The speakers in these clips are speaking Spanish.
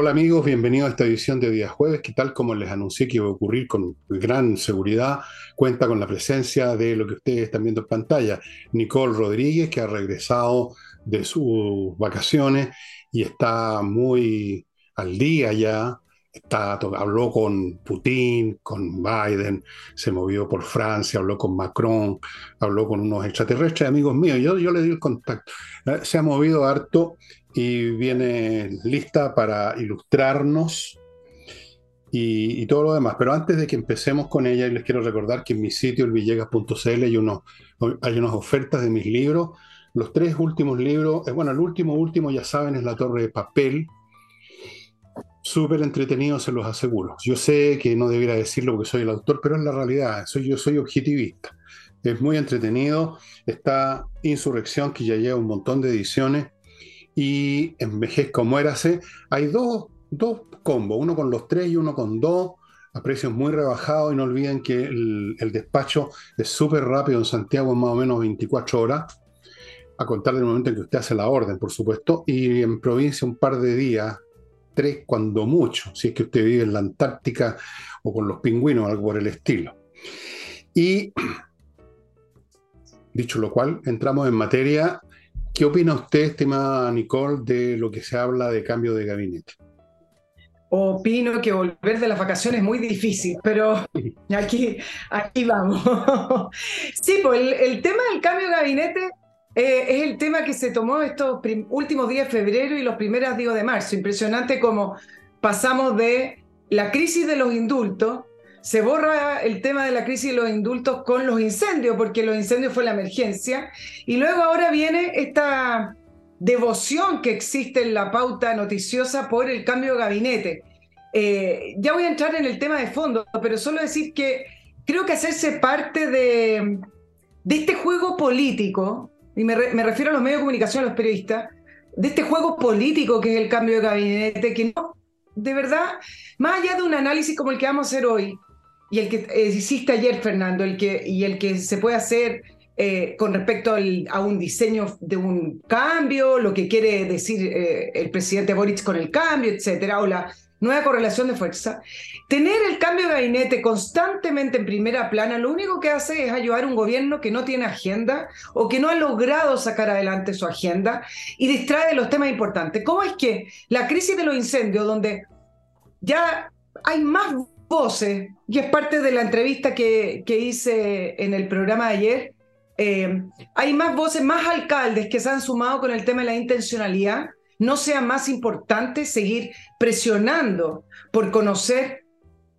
Hola amigos, bienvenidos a esta edición de Día Jueves, que tal como les anuncié que iba a ocurrir con gran seguridad, cuenta con la presencia de lo que ustedes están viendo en pantalla, Nicole Rodríguez, que ha regresado de sus vacaciones y está muy al día ya, habló con Putin, con Biden, se movió por Francia, habló con Macron, habló con unos extraterrestres amigos míos, yo, yo le di el contacto, eh, se ha movido harto y viene lista para ilustrarnos y, todo lo demás. Pero antes de que empecemos con ella, les quiero recordar que en mi sitio, elvillegas.cl, hay, unos, hay unas ofertas de mis libros. Los tres últimos libros, eh, bueno, el último, último, ya saben, es La Torre de Papel. Súper entretenido, se los aseguro. Yo sé que no debería decirlo porque soy el autor, pero es la realidad. Soy, yo soy objetivista. Es muy entretenido. Está Insurrección, que ya lleva un montón de ediciones y Envejezca o Muérase. Hay dos, dos combos, uno con los tres y uno con dos, a precios muy rebajados. Y no olviden que el, despacho es súper rápido en Santiago, más o menos 24 horas, a contar del momento en que usted hace la orden, por supuesto, y en provincia un par de días, tres cuando mucho, si es que usted vive en la Antártica o con los pingüinos, algo por el estilo. Y dicho lo cual, entramos en materia ¿Qué opina usted, estimada Nicole, de lo que se habla de cambio de gabinete? Opino que volver de las vacaciones es muy difícil, pero aquí, aquí vamos. sí, pues el, tema del cambio de gabinete eh, es el tema que se tomó estos últimos días de febrero y los primeros días de marzo. Impresionante como pasamos de la crisis de los indultos se borra el tema de la crisis de los indultos con los incendios, porque los incendios fue la emergencia, y luego ahora viene esta devoción que existe en la pauta noticiosa por el cambio de gabinete. Eh, ya voy a entrar en el tema de fondo, pero solo decir que creo que hacerse parte de, de este juego político, y me, me refiero a los medios de comunicación, a los periodistas, de este juego político que es el cambio de gabinete, que no, de verdad, más allá de un análisis como el que vamos a hacer hoy, y el que hiciste ayer, Fernando, el que, y el que se puede hacer eh, con respecto a un diseño de un cambio, lo que quiere decir eh, el presidente Boric con el cambio, etcétera, o la nueva correlación de fuerza. Tener el cambio de gabinete constantemente en primera plana, lo único que hace es ayudar a un gobierno que no tiene agenda o que no ha logrado sacar adelante su agenda y distrae de los temas importantes. ¿Cómo es que la crisis de los incendios, donde ya hay más voces, y es parte de la entrevista que, que hice en el programa de ayer, eh, hay más voces, más alcaldes que se han sumado con el tema de la intencionalidad. No sea más importante seguir presionando por conocer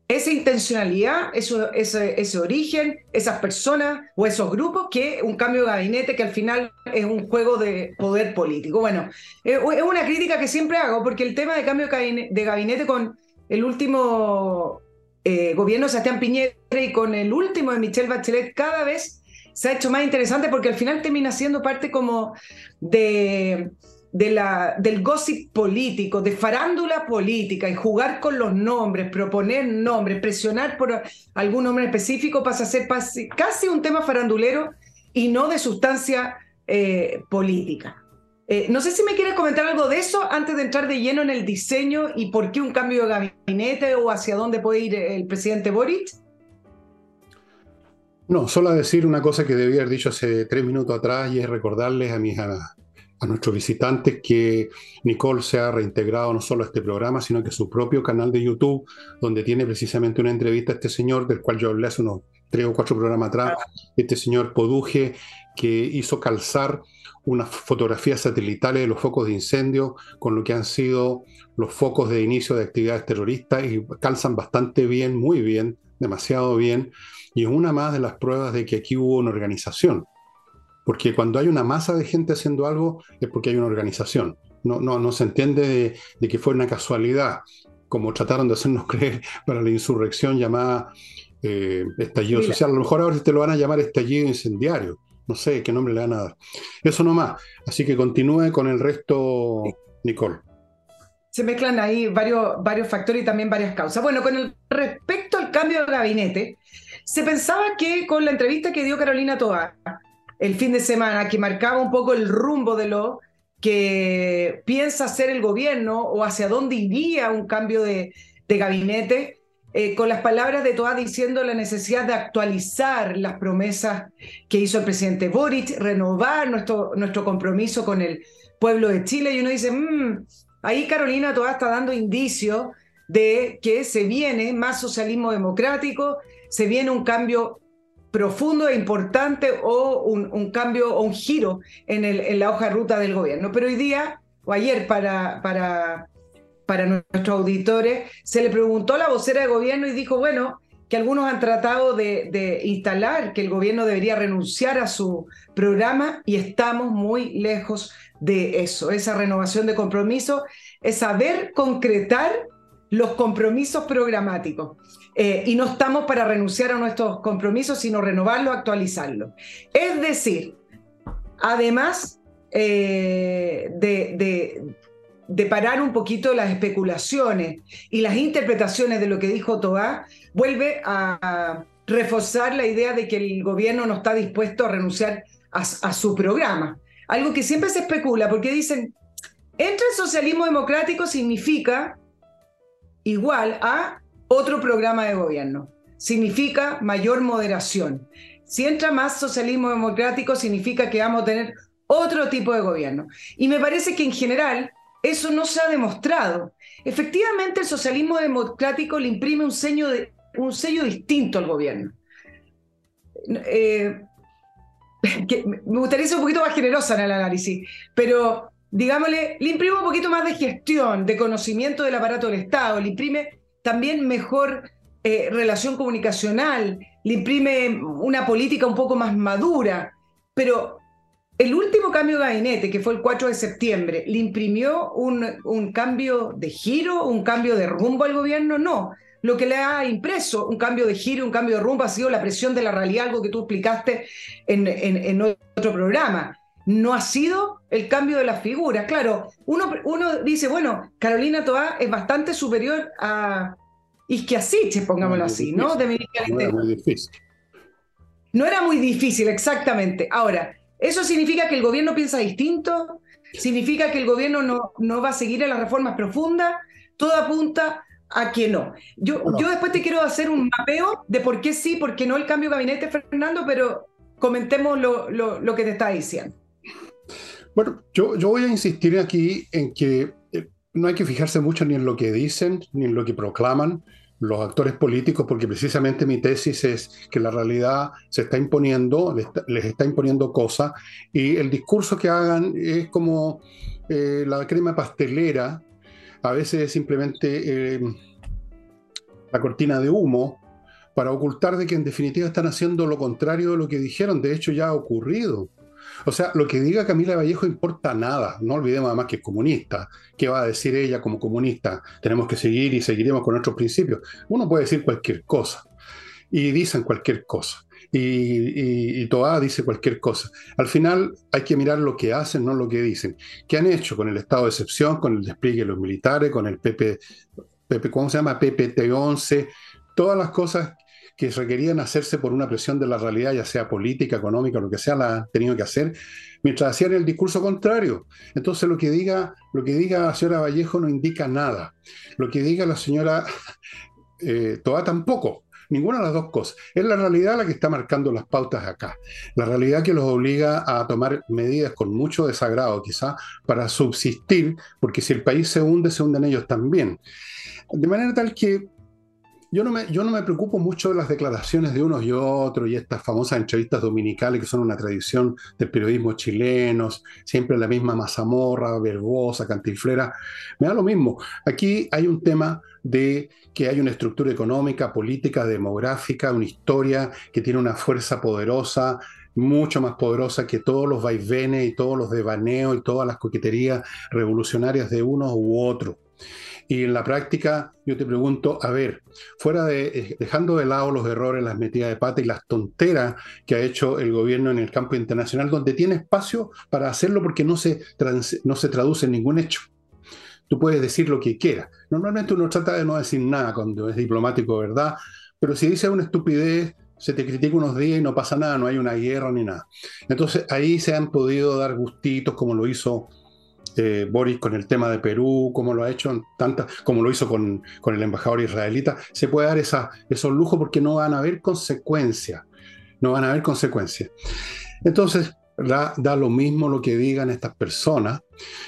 esa intencionalidad, ese, ese, origen, esas personas o esos grupos, que un cambio de gabinete que al final es un juego de poder político. Bueno, es una crítica que siempre hago porque el tema de cambio de gabinete con el último eh, gobierno de Sebastián Piñera y con el último de Michelle Bachelet cada vez se ha hecho más interesante porque al final termina siendo parte como de, del gossip político, de farándula política y jugar con los nombres, proponer nombres, presionar por algún nombre específico pasa a ser casi un tema farandulero y no de sustancia eh, política. Eh, no sé si me quieres comentar algo de eso antes de entrar de lleno en el diseño y por qué un cambio de gabinete o hacia dónde puede ir el presidente Boric. No, solo decir una cosa que debía haber dicho hace tres minutos atrás y es recordarles a, mis, a, a nuestros visitantes que Nicole se ha reintegrado no solo a este programa, sino que a su propio canal de YouTube, donde tiene precisamente una entrevista a este señor, del cual yo hablé hace unos tres o cuatro programas atrás, este señor Poduje, que hizo calzar unas fotografías satelitales de los focos de incendio con lo que han sido los focos de inicio de actividades terroristas y calzan bastante bien, muy bien, demasiado bien. Y es una más de las pruebas de que aquí hubo una organización. Porque cuando hay una masa de gente haciendo algo es porque hay una organización. No, no, no se entiende de, que fue una casualidad, como trataron de hacernos creer para la insurrección llamada eh, estallido social. A lo mejor ahora te lo van a llamar estallido incendiario no sé qué nombre le dan a dar. Eso nomás. Así que continúe con el resto, Nicole. Se mezclan ahí varios, varios factores y también varias causas. Bueno, con el, respecto al cambio de gabinete, se pensaba que con la entrevista que dio Carolina Tobar el fin de semana, que marcaba un poco el rumbo de lo, que piensa hacer el gobierno o hacia dónde iría un cambio de, gabinete, eh, con las palabras de Toa diciendo la necesidad de actualizar las promesas que hizo el presidente Boric, renovar nuestro, nuestro compromiso con el pueblo de Chile. Y uno dice, mm, ahí Carolina Toa está dando indicios de que se viene más socialismo democrático, se viene un cambio profundo e importante o un, cambio o un giro en, el, en, la hoja ruta del gobierno. Pero hoy día, o ayer para, para, para nuestros auditores, se le preguntó a la vocera de gobierno y dijo, bueno, que algunos han tratado de, instalar que el gobierno debería renunciar a su programa y estamos muy lejos de eso. Esa renovación de compromiso es saber concretar los compromisos programáticos. Eh, y no estamos para renunciar a nuestros compromisos, sino renovarlos, actualizarlos. Es decir, además eh, de, parar un poquito las especulaciones y las interpretaciones de lo que dijo Toá, vuelve a reforzar la idea de que el gobierno no está dispuesto a renunciar a, a su programa. Algo que siempre se especula, porque dicen, entra el socialismo democrático significa igual a otro programa de gobierno. Significa mayor moderación. Si entra más socialismo democrático, significa que vamos a tener otro tipo de gobierno. Y me parece que en general eso no se ha demostrado. Efectivamente, el socialismo democrático le imprime un, sello, un sello distinto al gobierno. Eh, me gustaría ser un poquito más generosa en el análisis, pero digámosle, le imprime un poquito más de gestión, de conocimiento del aparato del Estado, le imprime también mejor eh, relación comunicacional, le imprime una política un poco más madura, pero el último cambio de gabinete, que fue el 4 de septiembre, ¿le imprimió un, un cambio de giro, un cambio de rumbo al gobierno? No. Lo que le ha impreso un cambio de giro, un cambio de rumbo, ha sido la presión de la realidad, algo que tú explicaste en, en, en otro programa no ha sido el cambio de las figuras. Claro, uno, uno dice, bueno, Carolina Toá es bastante superior a Isquiasiche, pongámoslo así, ¿no? De no era muy difícil. No era muy difícil, exactamente. Ahora, ¿eso significa que el gobierno piensa distinto? ¿Significa que el gobierno no, no va a seguir en las reformas profundas? Todo apunta a que no. Yo, yo después te quiero hacer un mapeo de por qué sí, por qué no el cambio de gabinete, Fernando, pero comentemos lo, lo, lo que te está diciendo. Bueno, yo, yo voy a insistir aquí en que eh, no hay que fijarse mucho ni en lo que dicen, ni en lo que proclaman los actores políticos, porque precisamente mi tesis es que la realidad se está imponiendo, les está, imponiendo cosas, y el discurso que hagan es como eh, la crema pastelera, a veces es simplemente eh, la cortina de humo para ocultar de que en definitiva están haciendo lo contrario de lo que dijeron, de hecho ya ha ocurrido. O sea, lo que diga Camila Vallejo importa nada. No olvidemos además que es comunista. ¿Qué va a decir ella como comunista? Tenemos que seguir y seguiremos con nuestros principios. Uno puede decir cualquier cosa. Y dicen cualquier cosa. Y, y, Toa dice cualquier cosa. Al final hay que mirar lo que hacen, no lo que dicen. ¿Qué han hecho con el estado de excepción, con el despliegue de los militares, con el PP, ¿cómo se llama? PPT-11? Todas las cosas que requerían hacerse por una presión de la realidad, ya sea política, económica, lo que sea, la han tenido que hacer, mientras hacían el discurso contrario. Entonces lo que diga, lo que diga la señora Vallejo no indica nada. Lo que diga la señora eh, Toa tampoco. Ninguna de las dos cosas. Es la realidad la que está marcando las pautas acá. La realidad que los obliga a tomar medidas con mucho desagrado, quizá, para subsistir, porque si el país se hunde, se hunden ellos también. De manera tal que yo no, me, yo no me preocupo mucho de las declaraciones de unos y otros y estas famosas entrevistas dominicales que son una tradición del periodismo chileno, siempre la misma mazamorra, verbosa, cantinflera. Me da lo mismo. Aquí hay un tema de que hay una estructura económica, política, demográfica, una historia que tiene una fuerza poderosa, mucho más poderosa que todos los vaivenes y todos los devaneos y todas las coqueterías revolucionarias de unos u otros. Y en la práctica, yo te pregunto, a ver, fuera de, eh, dejando de lado los errores, las metidas de pata y las tonteras que ha hecho el gobierno en el campo internacional, donde tiene espacio para hacerlo porque no se, no se traduce en ningún hecho. Tú puedes decir lo que quieras. Normalmente uno trata de no decir nada cuando es diplomático, ¿verdad? Pero si dice una estupidez, se te critica unos días y no pasa nada, no hay una guerra ni nada. Entonces ahí se han podido dar gustitos como lo hizo eh, Boris con el tema de Perú, como lo ha hecho en tantas, como lo hizo con, el embajador israelita, se puede dar esos lujos porque no van a haber consecuencias, no van a haber consecuencias. Entonces, da, da, lo mismo lo que digan estas personas.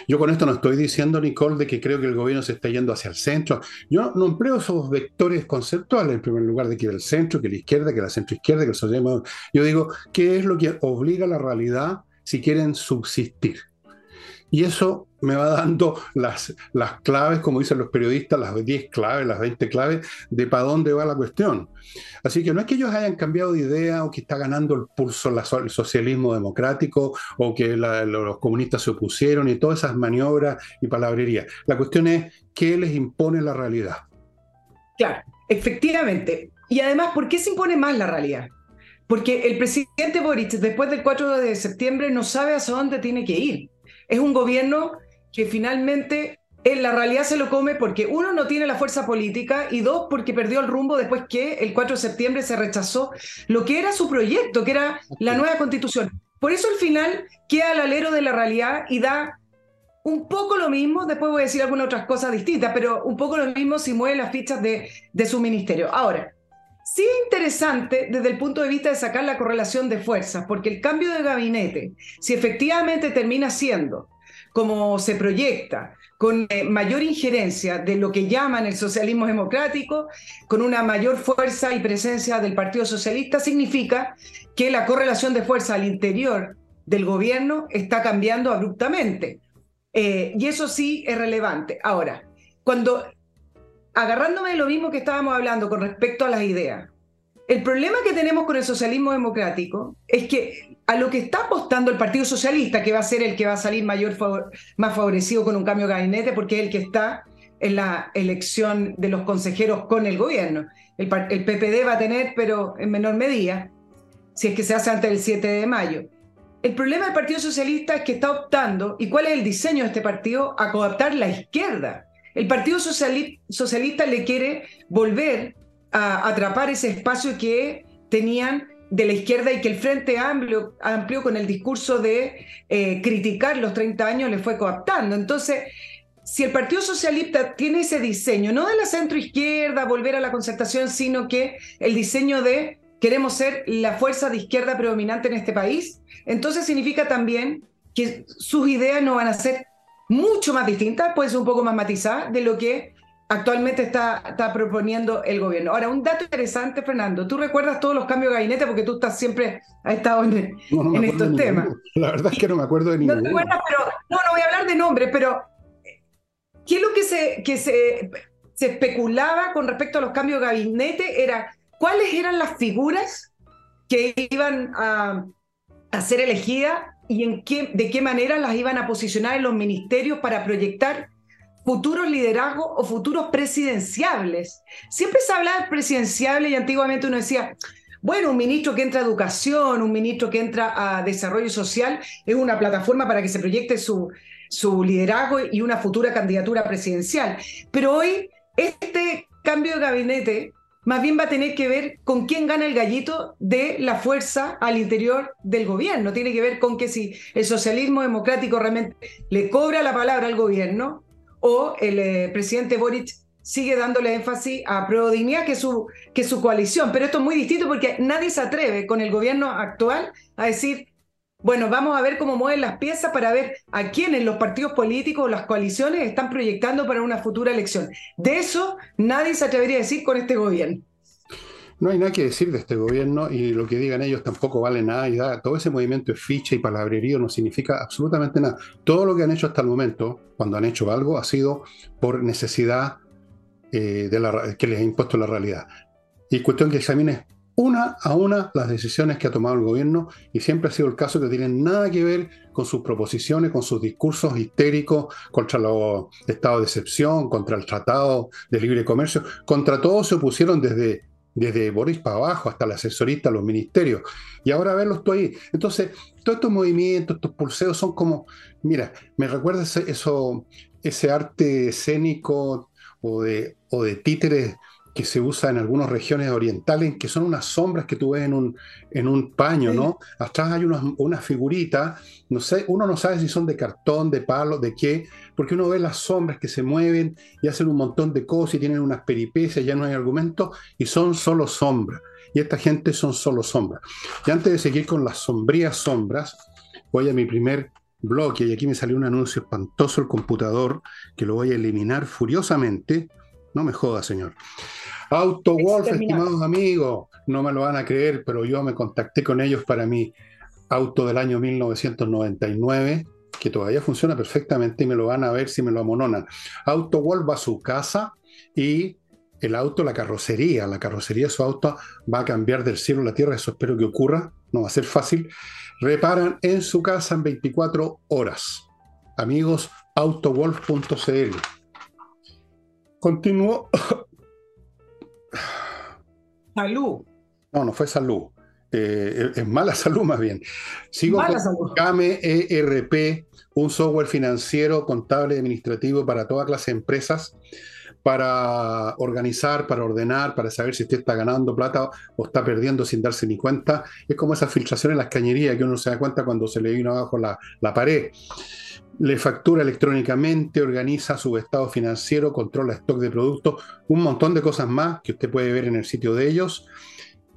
Yo con esto no estoy diciendo, Nicole, de que creo que el gobierno se está yendo hacia el centro. Yo no empleo esos vectores conceptuales, en primer lugar, de que el centro, que la izquierda, que la centroizquierda, que el socialismo. Yo digo, ¿qué es lo que obliga a la realidad si quieren subsistir? Y eso me va dando las, las claves, como dicen los periodistas, las 10 claves, las 20 claves de para dónde va la cuestión. Así que no es que ellos hayan cambiado de idea o que está ganando el pulso el socialismo democrático o que los comunistas se opusieron y todas esas maniobras y palabrerías. La cuestión es qué les impone la realidad. Claro, efectivamente. Y además, ¿por qué se impone más la realidad? Porque el presidente Boric, después del 4 de septiembre, no sabe hacia dónde tiene que ir es un gobierno que finalmente en la realidad se lo come porque uno no tiene la fuerza política y dos porque perdió el rumbo después que el 4 de septiembre se rechazó lo que era su proyecto, que era la nueva constitución. Por eso al final queda al alero de la realidad y da un poco lo mismo, después voy a decir algunas otras cosas distintas, pero un poco lo mismo si mueve las fichas de, de su ministerio. Ahora, Sí es interesante desde el punto de vista de sacar la correlación de fuerzas, porque el cambio de gabinete, si efectivamente termina siendo como se proyecta, con eh, mayor injerencia de lo que llaman el socialismo democrático, con una mayor fuerza y presencia del Partido Socialista, significa que la correlación de fuerza al interior del gobierno está cambiando abruptamente. Eh, y eso sí es relevante. Ahora, cuando agarrándome de lo mismo que estábamos hablando con respecto a las ideas, el problema que tenemos con el socialismo democrático es que a lo que está apostando el Partido Socialista, que va a ser el que va a salir mayor más favorecido con un cambio de gabinete, porque es el que está en la elección de los consejeros con el gobierno. El, el PPD va a tener, pero en menor medida, si es que se hace antes del 7 de mayo. El problema del Partido Socialista es que está optando, ¿y cuál es el diseño de este partido? A cooptar la izquierda. El Partido Socialista le quiere volver a atrapar ese espacio que tenían de la izquierda y que el Frente Amplio, con el discurso de eh, criticar los 30 años le fue coaptando. Entonces, si el Partido Socialista tiene ese diseño, no de la centroizquierda, volver a la concertación, sino que el diseño de queremos ser la fuerza de izquierda predominante en este país, entonces significa también que sus ideas no van a ser mucho más distinta, puede ser un poco más matizada de lo que actualmente está, está proponiendo el gobierno. Ahora, un dato interesante, Fernando, tú recuerdas todos los cambios de gabinete porque tú estás siempre, has estado en, estos temas. La verdad es que no me acuerdo de ninguno. No te acuerdas, pero no, no voy a hablar de nombres, pero ¿qué es lo que se, que se, se especulaba con respecto a los cambios de gabinete? Era cuáles eran las figuras que iban a, a ser elegidas y en qué, de qué manera las iban a posicionar en los ministerios para proyectar futuros liderazgos o futuros presidenciables. Siempre se hablaba de presidenciable y antiguamente uno decía, bueno, un ministro que entra a educación, un ministro que entra a desarrollo social, es una plataforma para que se proyecte su, su liderazgo y una futura candidatura presidencial. Pero hoy este cambio de gabinete más bien va a tener que ver con quién gana el gallito de la fuerza al interior del gobierno. Tiene que ver con que si el socialismo democrático realmente le cobra la palabra al gobierno o el eh, presidente Boric sigue dándole énfasis a Prodignidad, que su, que su coalición. Pero esto es muy distinto porque nadie se atreve con el gobierno actual a decir, bueno, vamos a ver cómo mueven las piezas para ver a quiénes los partidos políticos o las coaliciones están proyectando para una futura elección. De eso nadie se atrevería a decir con este gobierno. No hay nada que decir de este gobierno y lo que digan ellos tampoco vale nada todo ese movimiento de ficha y palabrerío no significa absolutamente nada. Todo lo que han hecho hasta el momento, cuando han hecho algo, ha sido por necesidad eh, de la, que les ha impuesto la realidad. Y cuestión que examine una a una las decisiones que ha tomado el gobierno y siempre ha sido el caso que tienen nada que ver con sus proposiciones, con sus discursos histéricos contra los estados de excepción, contra el tratado de libre comercio, contra todo se opusieron desde, desde Boris para abajo hasta el asesorista, los ministerios. Y ahora verlos tú ahí. Entonces, todos estos movimientos, estos pulseos son como, mira, me recuerda ese, eso, ese arte escénico o de, o de títeres que se usa en algunas regiones orientales, que son unas sombras que tú ves en un, en un paño, ¿no? Atrás hay unas, unas figuritas, no sé, uno no sabe si son de cartón, de palo, de qué, porque uno ve las sombras que se mueven y hacen un montón de cosas y tienen unas peripecias, ya no hay argumentos, y son solo sombras. Y esta gente son solo sombras. Y antes de seguir con las sombrías sombras, voy a mi primer bloque y aquí me salió un anuncio espantoso el computador que lo voy a eliminar furiosamente. No me joda, señor. AutoWolf, estimados amigos, no me lo van a creer, pero yo me contacté con ellos para mi auto del año 1999, que todavía funciona perfectamente y me lo van a ver si me lo amononan. AutoWolf va a su casa y el auto, la carrocería, la carrocería de su auto va a cambiar del cielo a la tierra, eso espero que ocurra, no va a ser fácil. Reparan en su casa en 24 horas. Amigos, autowolf.cl. Continúo Salud. No, no fue salud. Eh, es mala salud más bien. Sigo mala con. CAME ERP, un software financiero, contable y administrativo para toda clase de empresas, para organizar, para ordenar, para saber si usted está ganando plata o está perdiendo sin darse ni cuenta. Es como esa filtración en las cañerías que uno se da cuenta cuando se le vino abajo la, la pared le factura electrónicamente, organiza su estado financiero, controla stock de productos, un montón de cosas más que usted puede ver en el sitio de ellos.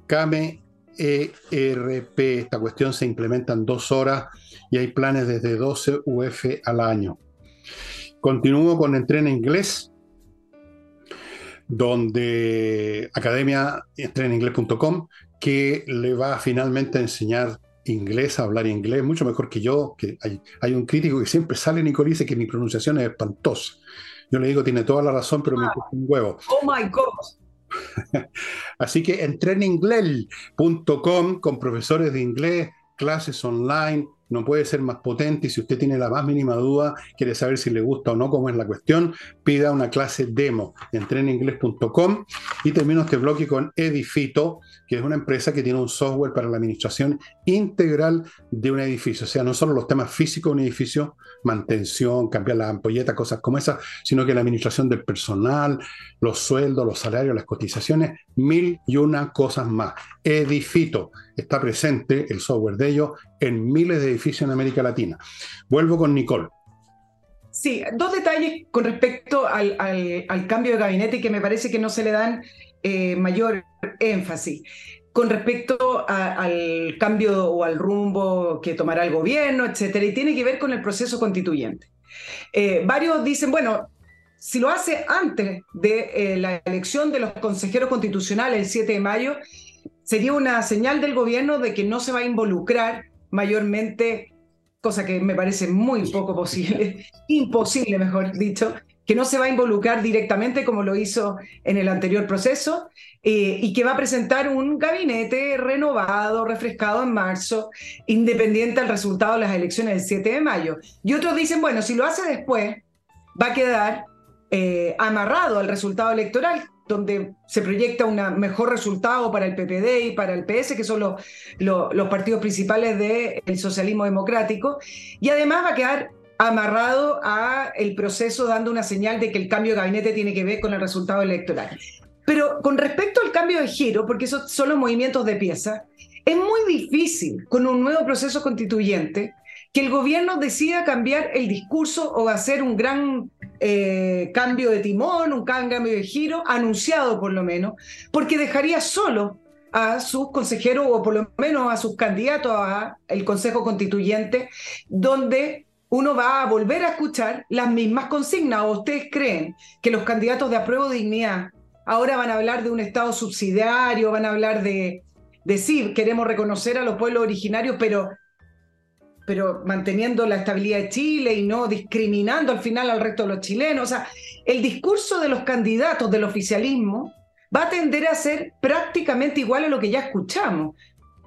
Came ERP, esta cuestión se implementa en dos horas y hay planes desde 12 UF al año. Continúo con Entrena Inglés, donde Academia Inglés.com, que le va finalmente a enseñar inglés, hablar inglés, mucho mejor que yo, que hay, un crítico que siempre sale, Nicole, dice que mi pronunciación es espantosa. Yo le digo, tiene toda la razón, pero me importa un huevo. Oh my God. Así que entreninglés.com con profesores de inglés, clases online, no puede ser más potente y si usted tiene la más mínima duda, quiere saber si le gusta o no cómo es la cuestión, pida una clase demo en treninglés.com y termino este bloque con Edifito, que es una empresa que tiene un software para la administración integral de un edificio, o sea, no solo los temas físicos de un edificio, mantención, cambiar las ampolletas, cosas como esas, sino que la administración del personal, los sueldos, los salarios, las cotizaciones, mil y una cosas más. Edifito está presente, el software de ellos, en miles de edificios en América Latina. Vuelvo con Nicole. Sí, dos detalles con respecto al, cambio de gabinete que me parece que no se le dan eh, mayor énfasis. Con respecto al cambio o al rumbo que tomará el gobierno, etcétera, y tiene que ver con el proceso constituyente. Eh, varios dicen, bueno, si lo hace antes de eh, la elección de los consejeros constitucionales el 7 de mayo, sería una señal del gobierno de que no se va a involucrar mayormente, cosa que me parece muy poco posible, imposible, mejor dicho, que no se va a involucrar directamente como lo hizo en el anterior proceso eh, y que va a presentar un gabinete renovado, refrescado en marzo, independiente del resultado de las elecciones del 7 de mayo. Y otros dicen, bueno, si lo hace después, va a quedar eh, amarrado al resultado electoral, donde se proyecta un mejor resultado para el PPD y para el PS, que son los, partidos principales del socialismo democrático, y además va a quedar amarrado a el proceso dando una señal de que el cambio de gabinete tiene que ver con el resultado electoral. Pero con respecto al cambio de giro, porque esos son los movimientos de pieza, es muy difícil con un nuevo proceso constituyente que el gobierno decida cambiar el discurso o hacer un gran eh, cambio de timón, un cambio de giro, anunciado por lo menos, porque dejaría solo a sus consejeros o por lo menos a sus candidatos al Consejo Constituyente, donde uno va a volver a escuchar las mismas consignas. ¿O ustedes creen que los candidatos de apruebo dignidad ahora van a hablar de un Estado subsidiario, van a hablar de, de sí, queremos reconocer a los pueblos originarios, pero pero manteniendo la estabilidad de Chile y no discriminando al final al resto de los chilenos. O sea, el discurso de los candidatos del oficialismo va a tender a ser prácticamente igual a lo que ya escuchamos.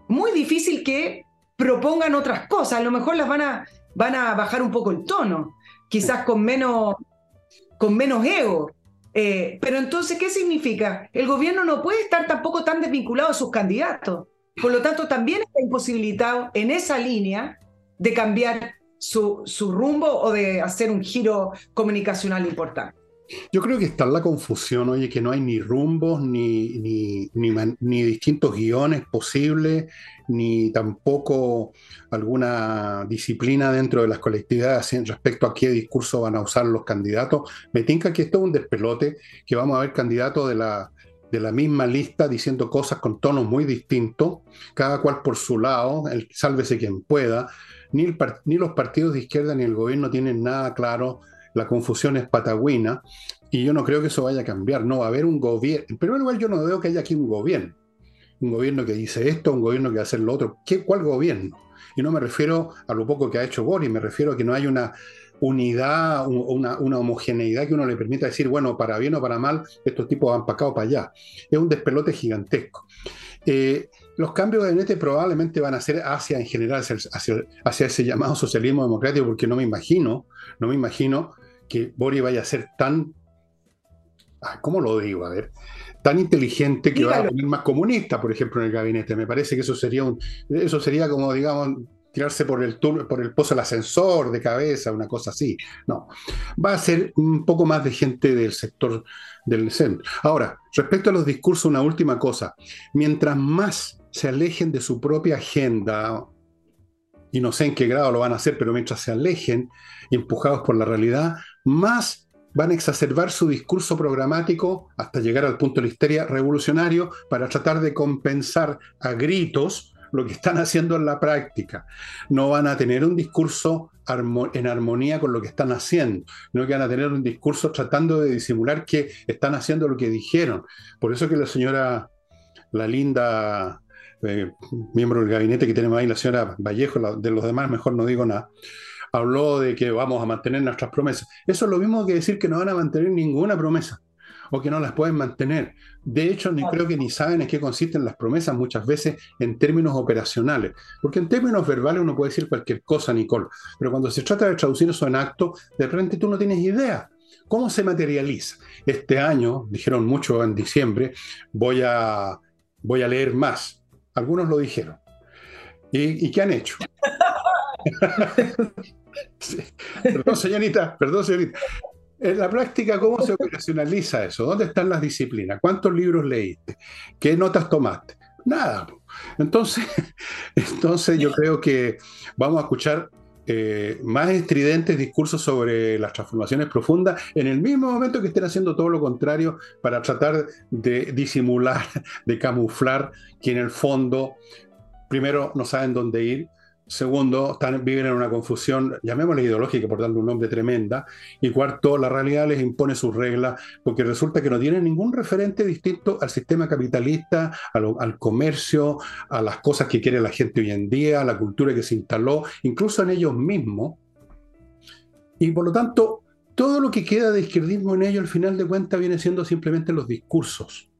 Muy difícil que propongan otras cosas, a lo mejor las van a, van a bajar un poco el tono, quizás con menos, con menos ego. Eh, pero entonces, ¿qué significa? El gobierno no puede estar tampoco tan desvinculado a sus candidatos. Por lo tanto, también está imposibilitado en esa línea de cambiar su, su rumbo o de hacer un giro comunicacional importante. Yo creo que está la confusión, oye, que no hay ni rumbos, ni, ni, ni, distintos guiones posibles, ni tampoco alguna disciplina dentro de las colectividades respecto a qué discurso van a usar los candidatos. Me tinca que esto es un despelote, que vamos a ver candidatos de la, de la misma lista diciendo cosas con tonos muy distintos, cada cual por su lado, el, sálvese quien pueda. Ni, los partidos de izquierda ni el gobierno tienen nada claro la confusión es patagüina y yo no creo que eso vaya a cambiar. No va a haber un gobierno, pero igual yo no veo que haya aquí un gobierno. Un gobierno que dice esto, un gobierno que va a hacer lo otro. ¿Qué, ¿Cuál gobierno? Y no me refiero a lo poco que ha hecho Boris, me refiero a que no hay una unidad, una, homogeneidad que uno le permita decir, bueno, para bien o para mal, estos tipos van para acá o para allá. Es un despelote gigantesco. Eh, los cambios de gabinete probablemente van a ser hacia, en general, hacia, hacia, ese llamado socialismo democrático, porque no me imagino, no me imagino que Boris vaya a ser tan, ¿cómo lo digo? A ver, tan inteligente que va a poner más comunista, por ejemplo, en el gabinete. Me parece que eso sería un, eso sería como, digamos, tirarse por el, por el pozo del ascensor de cabeza, una cosa así. No, va a ser un poco más de gente del sector del centro. Ahora, respecto a los discursos, una última cosa. Mientras más se alejen de su propia agenda, y no sé en qué grado lo van a hacer, pero mientras se alejen, empujados por la realidad, más van a exacerbar su discurso programático hasta llegar al punto de la histeria revolucionario para tratar de compensar a gritos lo que están haciendo en la práctica. No van a tener un discurso en armonía con lo que están haciendo, no van a tener un discurso tratando de disimular que están haciendo lo que dijeron. Por eso que la señora, la linda eh, miembro del gabinete que tenemos ahí, la señora Vallejo, de los demás mejor no digo nada, habló de que vamos a mantener nuestras promesas. Eso es lo mismo que decir que no van a mantener ninguna promesa o que no las pueden mantener. De hecho, ni creo que ni saben en qué consisten las promesas muchas veces en términos operacionales, porque en términos verbales uno puede decir cualquier cosa, Nicole, pero cuando se trata de traducir eso en acto, de repente tú no tienes idea. ¿Cómo se materializa? Este año, dijeron mucho en diciembre, voy a, voy a leer más algunos lo dijeron. ¿Y, qué han hecho? Perdón, señorita, perdón, señorita. En la práctica, ¿cómo se operacionaliza eso? ¿Dónde están las disciplinas? ¿Cuántos libros leíste? ¿Qué notas tomaste? Nada. Entonces, entonces yo creo que vamos a escuchar eh, más estridentes discursos sobre las transformaciones profundas en el mismo momento que estén haciendo todo lo contrario para tratar de disimular, de camuflar que en el fondo, primero, no saben dónde ir, Segundo, viven en una confusión, llamémosla ideológica por darle un nombre tremenda. Y cuarto, la realidad les impone sus reglas porque resulta que no tienen ningún referente distinto al sistema capitalista, al comercio, a las cosas que quiere la gente hoy en día, a la cultura que se instaló, incluso en ellos mismos. Y por lo tanto, todo lo que queda de izquierdismo en ellos, al final de cuentas, viene siendo simplemente los discursos.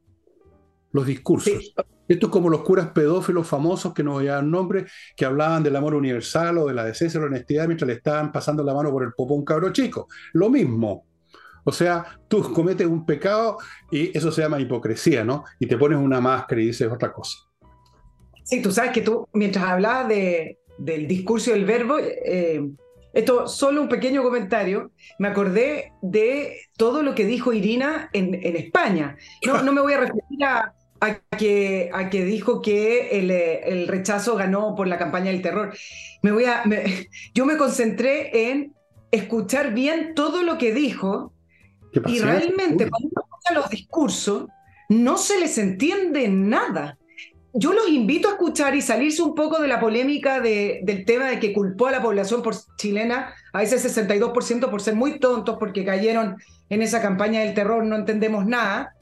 Los discursos. Esto es como los curas pedófilos famosos que nos llevan nombre, que hablaban del amor universal o de la decencia o la honestidad mientras le estaban pasando la mano por el un cabro chico. Lo mismo. O sea, tú cometes un pecado y eso se llama hipocresía, ¿no? Y te pones una máscara y dices otra cosa. Sí, tú sabes que tú, mientras hablabas de, del discurso del verbo, eh, esto solo un pequeño comentario, me acordé de todo lo que dijo Irina en, en España. No, no me voy a referir a, a que, a que dijo que el, el, rechazo ganó por la campaña del terror. Me voy a, yo me concentré en escuchar bien todo lo que dijo y realmente cuando uno escucha los discursos no se les entiende nada. Yo los invito a escuchar y salirse un poco de la polémica de, del tema de que culpó a la población por chilena, a ese 62% por ser muy tontos porque cayeron en esa campaña del terror, no entendemos nada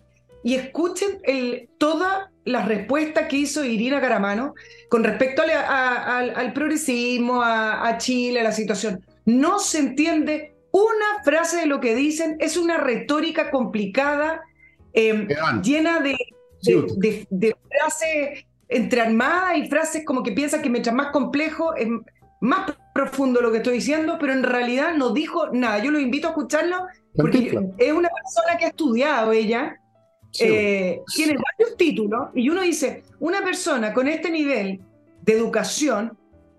y escuchen el, toda la respuesta que hizo Irina Caramano con respecto al progresismo, a, Chile, a la situación. No se entiende una frase de lo que dicen, es una retórica complicada, em, llena de, de, de, frases entre armadas y frases como que piensan que mientras más complejo es más profundo lo que estoy diciendo, pero en realidad no dijo nada. Yo lo invito a escucharlo porque es una persona que ha estudiado ella eh, tiene varios títulos y uno dice, una persona con este nivel de educación,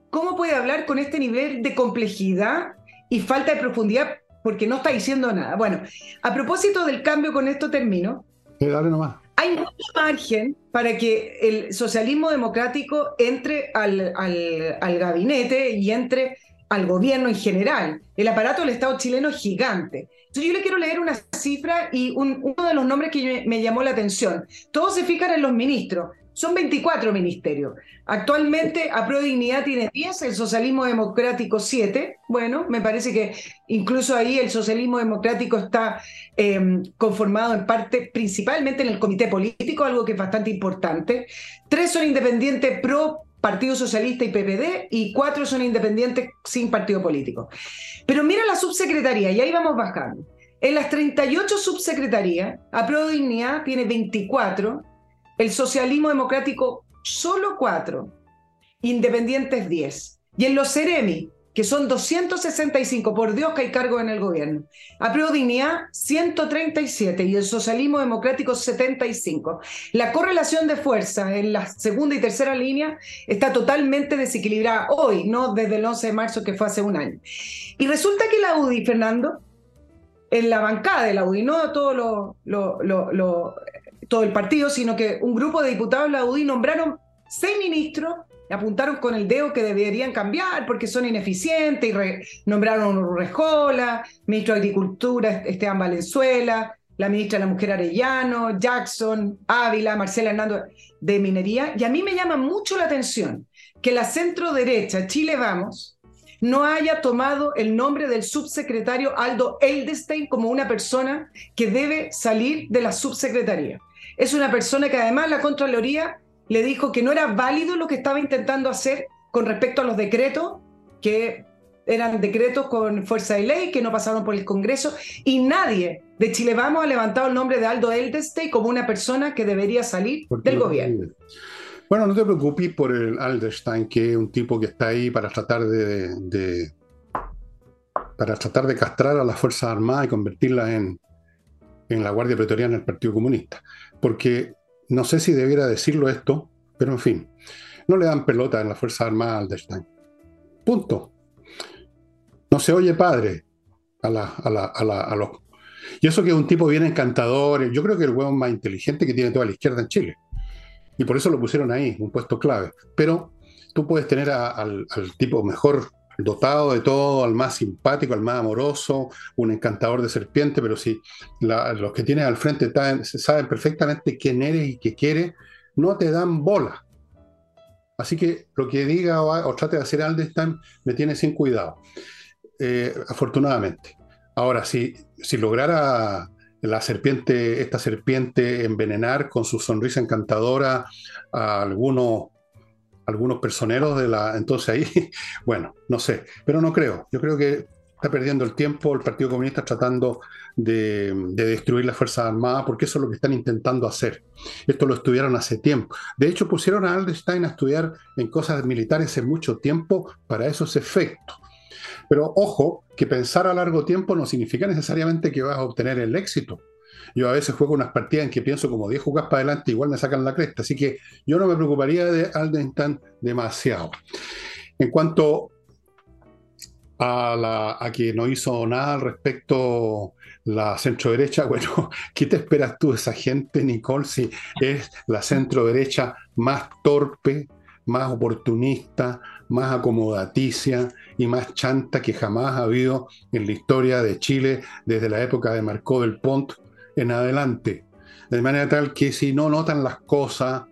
¿cómo puede hablar con este nivel de complejidad y falta de profundidad porque no está diciendo nada. Bueno, a propósito del cambio, con esto termino. dale nomás. Hay mucho margen para que el socialismo democrático entre al, al, gabinete y entre al gobierno en general. El aparato del Estado chileno es gigante. Entonces yo le quiero leer una cifra y uno de los nombres que me, llamó la atención. Todos se fijan en los ministros. Son 24 ministerios. Actualmente APRO Dignidad tiene 10, el Socialismo Democrático 7. Bueno, me parece que incluso ahí el Socialismo Democrático está em, conformado en parte principalmente en el Comité Político, algo que es bastante importante. Tres son independientes pro Partido Socialista y PPD y cuatro son independientes sin partido político. Pero mira la subsecretaría y ahí vamos bajando. En las 38 subsecretarías, APRO Dignidad tiene 24 el socialismo democrático solo cuatro, independientes 10. Y en los Ceremi, que son 265, por Dios que hay cargo en el gobierno. Apruebo Dignidad, 137 y el socialismo democrático, 75. La correlación de fuerza en la segunda y tercera línea está totalmente desequilibrada hoy, no desde el 11 de marzo, que fue hace un año. Y resulta que la UDI, Fernando, en la bancada de la UDI, no todo lo, todo el partido, sino que un grupo de diputados de la UDI nombraron seis ministros, apuntaron con el dedo que deberían cambiar porque son ineficientes y nombraron a Urrejola, ministro de Agricultura Esteban Valenzuela, la ministra de la Mujer Arellano, Jackson, Ávila, Marcela Hernando de Minería. Y a mí me llama mucho la atención que la centro derecha, Chile Vamos, no haya tomado el nombre del subsecretario Aldo Eldestein como una persona que debe salir de la subsecretaría. Es una persona que además la Contraloría le dijo que no era válido lo que estaba intentando hacer con respecto a los decretos, que eran decretos con fuerza de ley, que no pasaron por el Congreso, y nadie de Chile Vamos ha levantado el nombre de Aldo Eldestein como una persona que debería salir del gobierno. Bueno, no te preocupes por el Alderstein, que es un tipo que está ahí para tratar de, para tratar de castrar a las Fuerzas Armadas y convertirlas en, en la Guardia Pretoriana del Partido Comunista. Porque no sé si debiera decirlo esto, pero en fin, no le dan pelota en la Fuerza Armada al Destein. Punto. No se oye padre a, la, a, a, los... Y eso que es un tipo bien encantador, yo creo que el hueón más inteligente que tiene toda la izquierda en Chile. Y por eso lo pusieron ahí, un puesto clave. Pero tú puedes tener al tipo mejor dotado de todo, al más simpático, al más amoroso, un encantador de serpiente, pero si los que tienes al frente saben perfectamente quién eres y qué quieres, no te dan bola. Así que lo que diga o, trate de hacer Aldestein me tiene sin cuidado, eh, afortunadamente. Ahora, si, si lograra la serpiente, esta serpiente envenenar con su sonrisa encantadora a algunos algunos personeros de la... Entonces ahí, bueno, no sé, pero no creo. Yo creo que está perdiendo el tiempo el Partido Comunista tratando de, destruir las Fuerzas Armadas, porque eso es lo que están intentando hacer. Esto lo estudiaron hace tiempo. De hecho, pusieron a Alderstein a estudiar en cosas militares hace mucho tiempo para esos efectos. Pero ojo, que pensar a largo tiempo no significa necesariamente que vas a obtener el éxito. Yo a veces juego unas partidas en que pienso como 10 jugadas para adelante, igual me sacan la cresta. Así que yo no me preocuparía de Aldenstein demasiado. En cuanto a, la, a que no hizo nada al respecto la centro derecha, bueno, ¿qué te esperas tú de esa gente, Nicole, si es la centro derecha más torpe, más oportunista, más acomodaticia y más chanta que jamás ha habido en la historia de Chile desde la época de Marcó del Pont en adelante. De manera tal que si no notan las cosas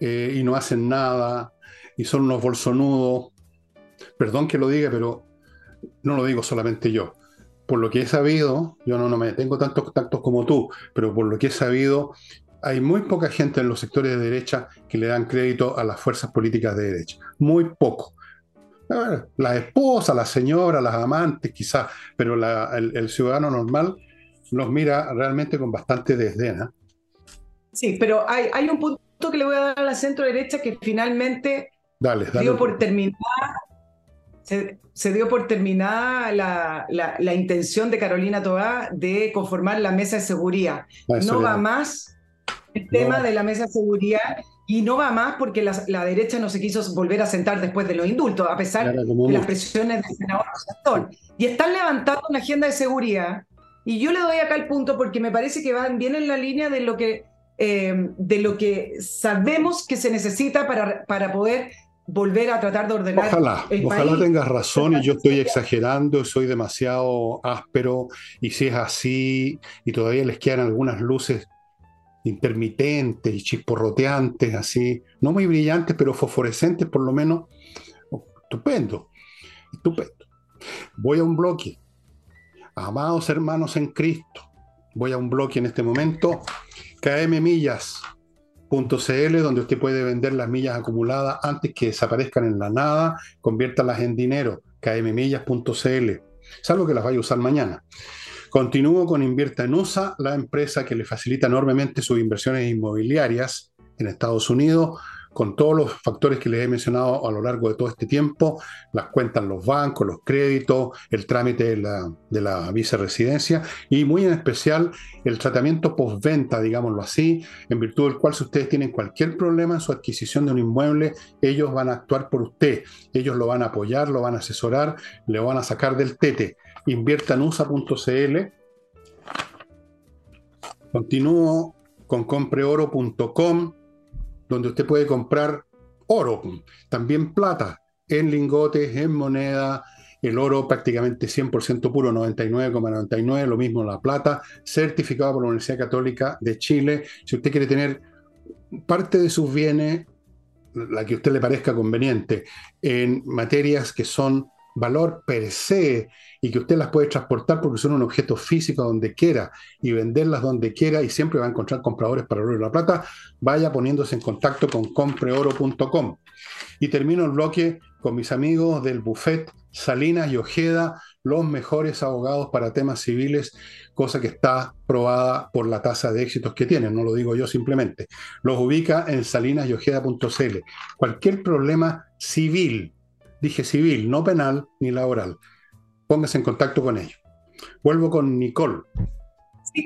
eh, y no hacen nada y son unos bolsonudos, perdón que lo diga, pero no lo digo solamente yo. Por lo que he sabido, yo no, no me tengo tantos contactos como tú, pero por lo que he sabido, hay muy poca gente en los sectores de derecha que le dan crédito a las fuerzas políticas de derecha. Muy poco. Las esposas, las señoras, las amantes, quizás, pero el, ciudadano normal nos mira realmente con bastante desdén. Sí, pero hay, hay un punto que le voy a dar a la centro derecha que finalmente dale, dio por terminar, se, dio por terminada la, la, intención de Carolina Toá de conformar la mesa de seguridad. no va más el tema de la mesa de seguridad y no va más porque la, derecha no se quiso volver a sentar después de los indultos, a pesar de las presiones del senador Santón. Y están levantando una agenda de seguridad. Y yo le doy acá el punto porque me parece que van bien en la línea de lo que, eh, de lo que sabemos que se necesita para, para poder volver a tratar de ordenar. Ojalá, ojalá tengas razón y yo estoy exagerando, soy demasiado áspero y si es así y todavía les quedan algunas luces intermitentes y chisporroteantes, así, no muy brillantes, pero fosforescentes por lo menos. Estupendo, estupendo. Voy a un bloque. Amados hermanos en Cristo, voy a un bloque en este momento. KMMillas.cl, donde usted puede vender las millas acumuladas antes que desaparezcan en la nada, conviértalas en dinero. KMMillas.cl. Es algo que las vaya a usar mañana. Continúo con Invierta en USA, la empresa que le facilita enormemente sus inversiones inmobiliarias en Estados Unidos, con todos los factores que les he mencionado a lo largo de todo este tiempo, las cuentan los bancos, los créditos, el trámite de la, de la viceresidencia y muy en especial el tratamiento postventa, digámoslo así, en virtud del cual si ustedes tienen cualquier problema en su adquisición de un inmueble, ellos van a actuar por usted, ellos lo van a apoyar, lo van a asesorar, le van a sacar del tete. Inviertanusa.cl. Continúo con compreoro.com, donde usted puede comprar oro, también plata, en lingotes, en moneda, el oro prácticamente 100% puro, 99,99, lo mismo la plata, certificado por la Universidad Católica de Chile. Si usted quiere tener parte de sus bienes, la que a usted le parezca conveniente, en materias que son valor per se y que usted las puede transportar porque son un objeto físico donde quiera y venderlas donde quiera y siempre va a encontrar compradores para oro y la plata, vaya poniéndose en contacto con compreoro.com. Y termino el bloque con mis amigos del buffet Salinas y Ojeda, los mejores abogados para temas civiles, cosa que está probada por la tasa de éxitos que tienen, no lo digo yo simplemente. Los ubica en salinasyojeda.cl. Cualquier problema civil, Dije civil, no penal ni laboral. Póngase en contacto con ellos. Vuelvo con Nicole.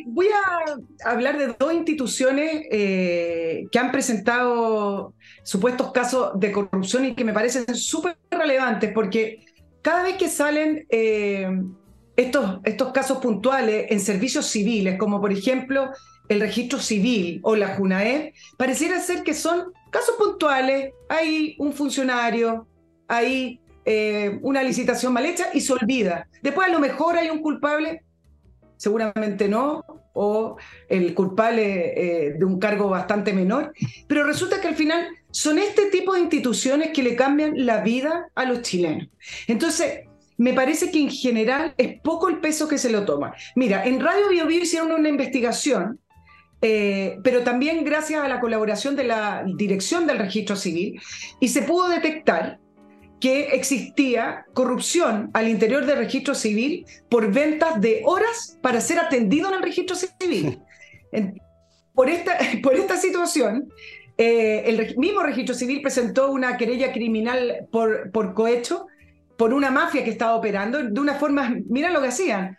voy a hablar de dos instituciones eh, que han presentado supuestos casos de corrupción y que me parecen súper relevantes porque cada vez que salen eh, estos, estos casos puntuales en servicios civiles, como por ejemplo el registro civil o la JUNAE, pareciera ser que son casos puntuales. Hay un funcionario hay eh, una licitación mal hecha y se olvida. Después a lo mejor hay un culpable, seguramente no, o el culpable eh, de un cargo bastante menor, pero resulta que al final son este tipo de instituciones que le cambian la vida a los chilenos. Entonces, me parece que en general es poco el peso que se lo toma. Mira, en Radio Bio, hicieron una investigación eh, pero también gracias a la colaboración de la dirección del registro civil, y se pudo detectar que existía corrupción al interior del registro civil por ventas de horas para ser atendido en el registro civil. Por esta, por esta situación, eh, el mismo registro civil presentó una querella criminal por, por cohecho por una mafia que estaba operando de una forma, mira lo que hacían,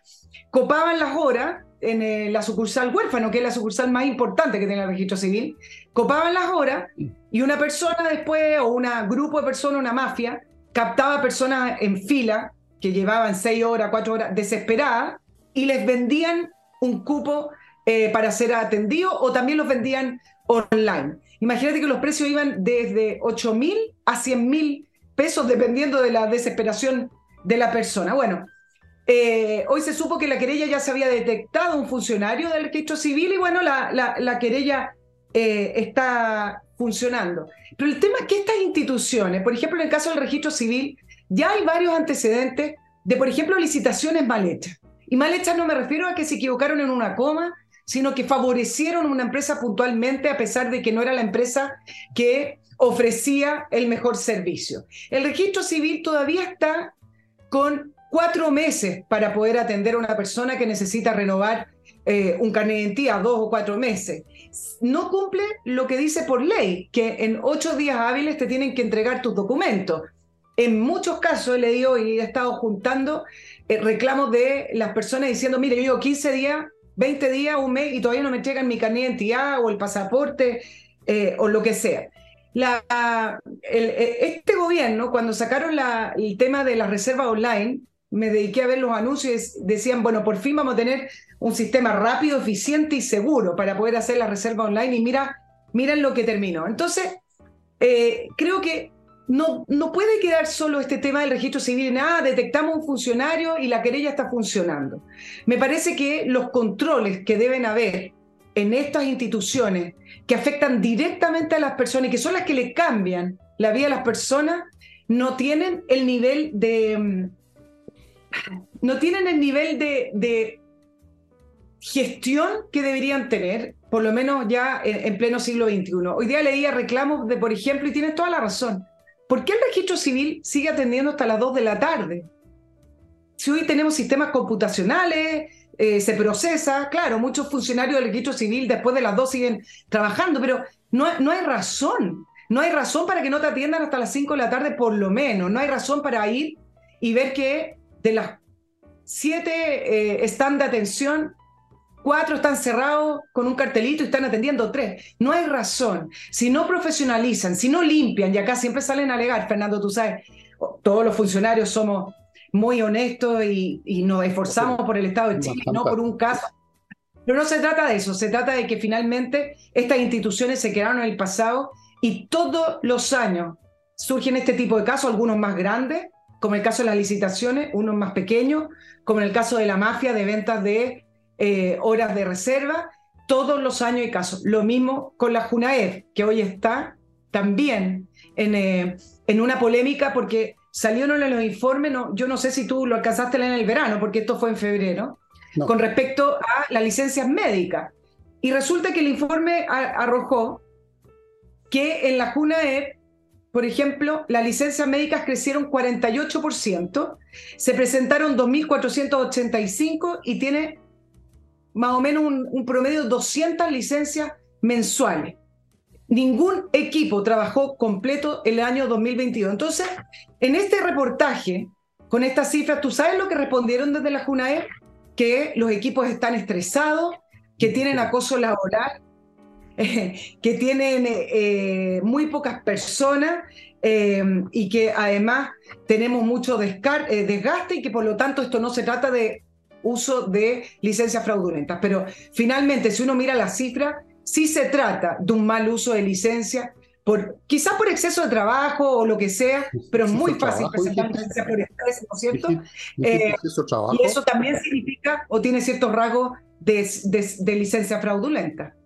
copaban las horas en eh, la sucursal huérfano, que es la sucursal más importante que tiene el registro civil, copaban las horas y una persona después, o un grupo de personas, una mafia, captaba personas en fila que llevaban seis horas, cuatro horas, desesperadas, y les vendían un cupo eh, para ser atendido o también los vendían online. Imagínate que los precios iban desde 8 mil a 100 mil pesos dependiendo de la desesperación de la persona. Bueno, eh, hoy se supo que la querella ya se había detectado un funcionario del registro civil y bueno, la, la, querella eh, está funcionando. Pero el tema es que estas instituciones, por ejemplo, en el caso del registro civil, ya hay varios antecedentes de, por ejemplo, licitaciones mal hechas. Y mal hechas no me refiero a que se equivocaron en una coma, sino que favorecieron una empresa puntualmente a pesar de que no era la empresa que ofrecía el mejor servicio. El registro civil todavía está con cuatro meses para poder atender a una persona que necesita renovar eh, un carnet de identidad, dos o cuatro meses. No cumple lo que dice por ley, que en ocho días hábiles te tienen que entregar tus documentos. En muchos casos he leído y he estado juntando eh, reclamos de las personas diciendo, mire, yo llevo 15 días, 20 días, un mes y todavía no me entregan mi carnet de identidad o el pasaporte eh, o lo que sea. La, este gobierno, cuando sacaron el tema de la reserva online, me dediqué a ver los anuncios y decían, bueno, por fin vamos a tener un sistema rápido, eficiente y seguro para poder hacer la reserva online y mira, miren lo que terminó. Entonces, eh, creo que no, no puede quedar solo este tema del registro civil nada, ah, detectamos un funcionario y la querella está funcionando. Me parece que los controles que deben haber en estas instituciones que afectan directamente a las personas y que son las que le cambian la vida a las personas, no tienen el nivel de, mm, no tienen el nivel de, gestión que deberían tener, por lo menos ya en, pleno siglo XXI. Hoy día leía reclamos de, por ejemplo, y tienes toda la razón, ¿por qué el registro civil sigue atendiendo hasta las 2 de la tarde? Si hoy tenemos sistemas computacionales, eh, se procesa, claro, muchos funcionarios del registro civil después de las 2 siguen trabajando, pero no, no hay razón. No hay razón para que no te atiendan hasta las 5 de la tarde, por lo menos. No hay razón para ir y ver que de las siete eh, están de atención, cuatro están cerrados con un cartelito y están atendiendo tres. No hay razón. Si no profesionalizan, si no limpian, y acá siempre salen a alegar, Fernando, tú sabes, todos los funcionarios somos muy honestos y, nos esforzamos por el Estado de Chile, no por un caso. Pero no se trata de eso, se trata de que finalmente estas instituciones se quedaron en el pasado y todos los años surgen este tipo de casos, algunos más grandes, como el caso de las licitaciones, unos más pequeños, como en el caso de la mafia de ventas de eh, horas de reserva, todos los años hay casos. Lo mismo con la Junaed, que hoy está también en, eh, en una polémica porque salieron en los informes, no, yo no sé si tú lo alcanzaste en el verano, porque esto fue en febrero, con respecto a las licencias médicas. Y resulta que el informe arrojó que en la Junaed por ejemplo, las licencias médicas crecieron 48%, se presentaron 2.485 y tiene más o menos un, promedio de 200 licencias mensuales. Ningún equipo trabajó completo el año 2022. Entonces, en este reportaje, con estas cifras, ¿tú sabes lo que respondieron desde la JUNAE? Que los equipos están estresados, que tienen acoso laboral, que tienen eh, muy pocas personas eh, y que además tenemos mucho eh, desgaste y que por lo tanto esto no se trata de uso de licencias fraudulentas. Pero finalmente, si uno mira las cifras, sí se trata de un mal uso de licencia, por, quizás por exceso de trabajo o lo que sea, pero es muy fácil presentar licencia por estrés, ¿no es cierto? y eso también significa o tiene ciertos rasgos de, de licencia fraudulenta.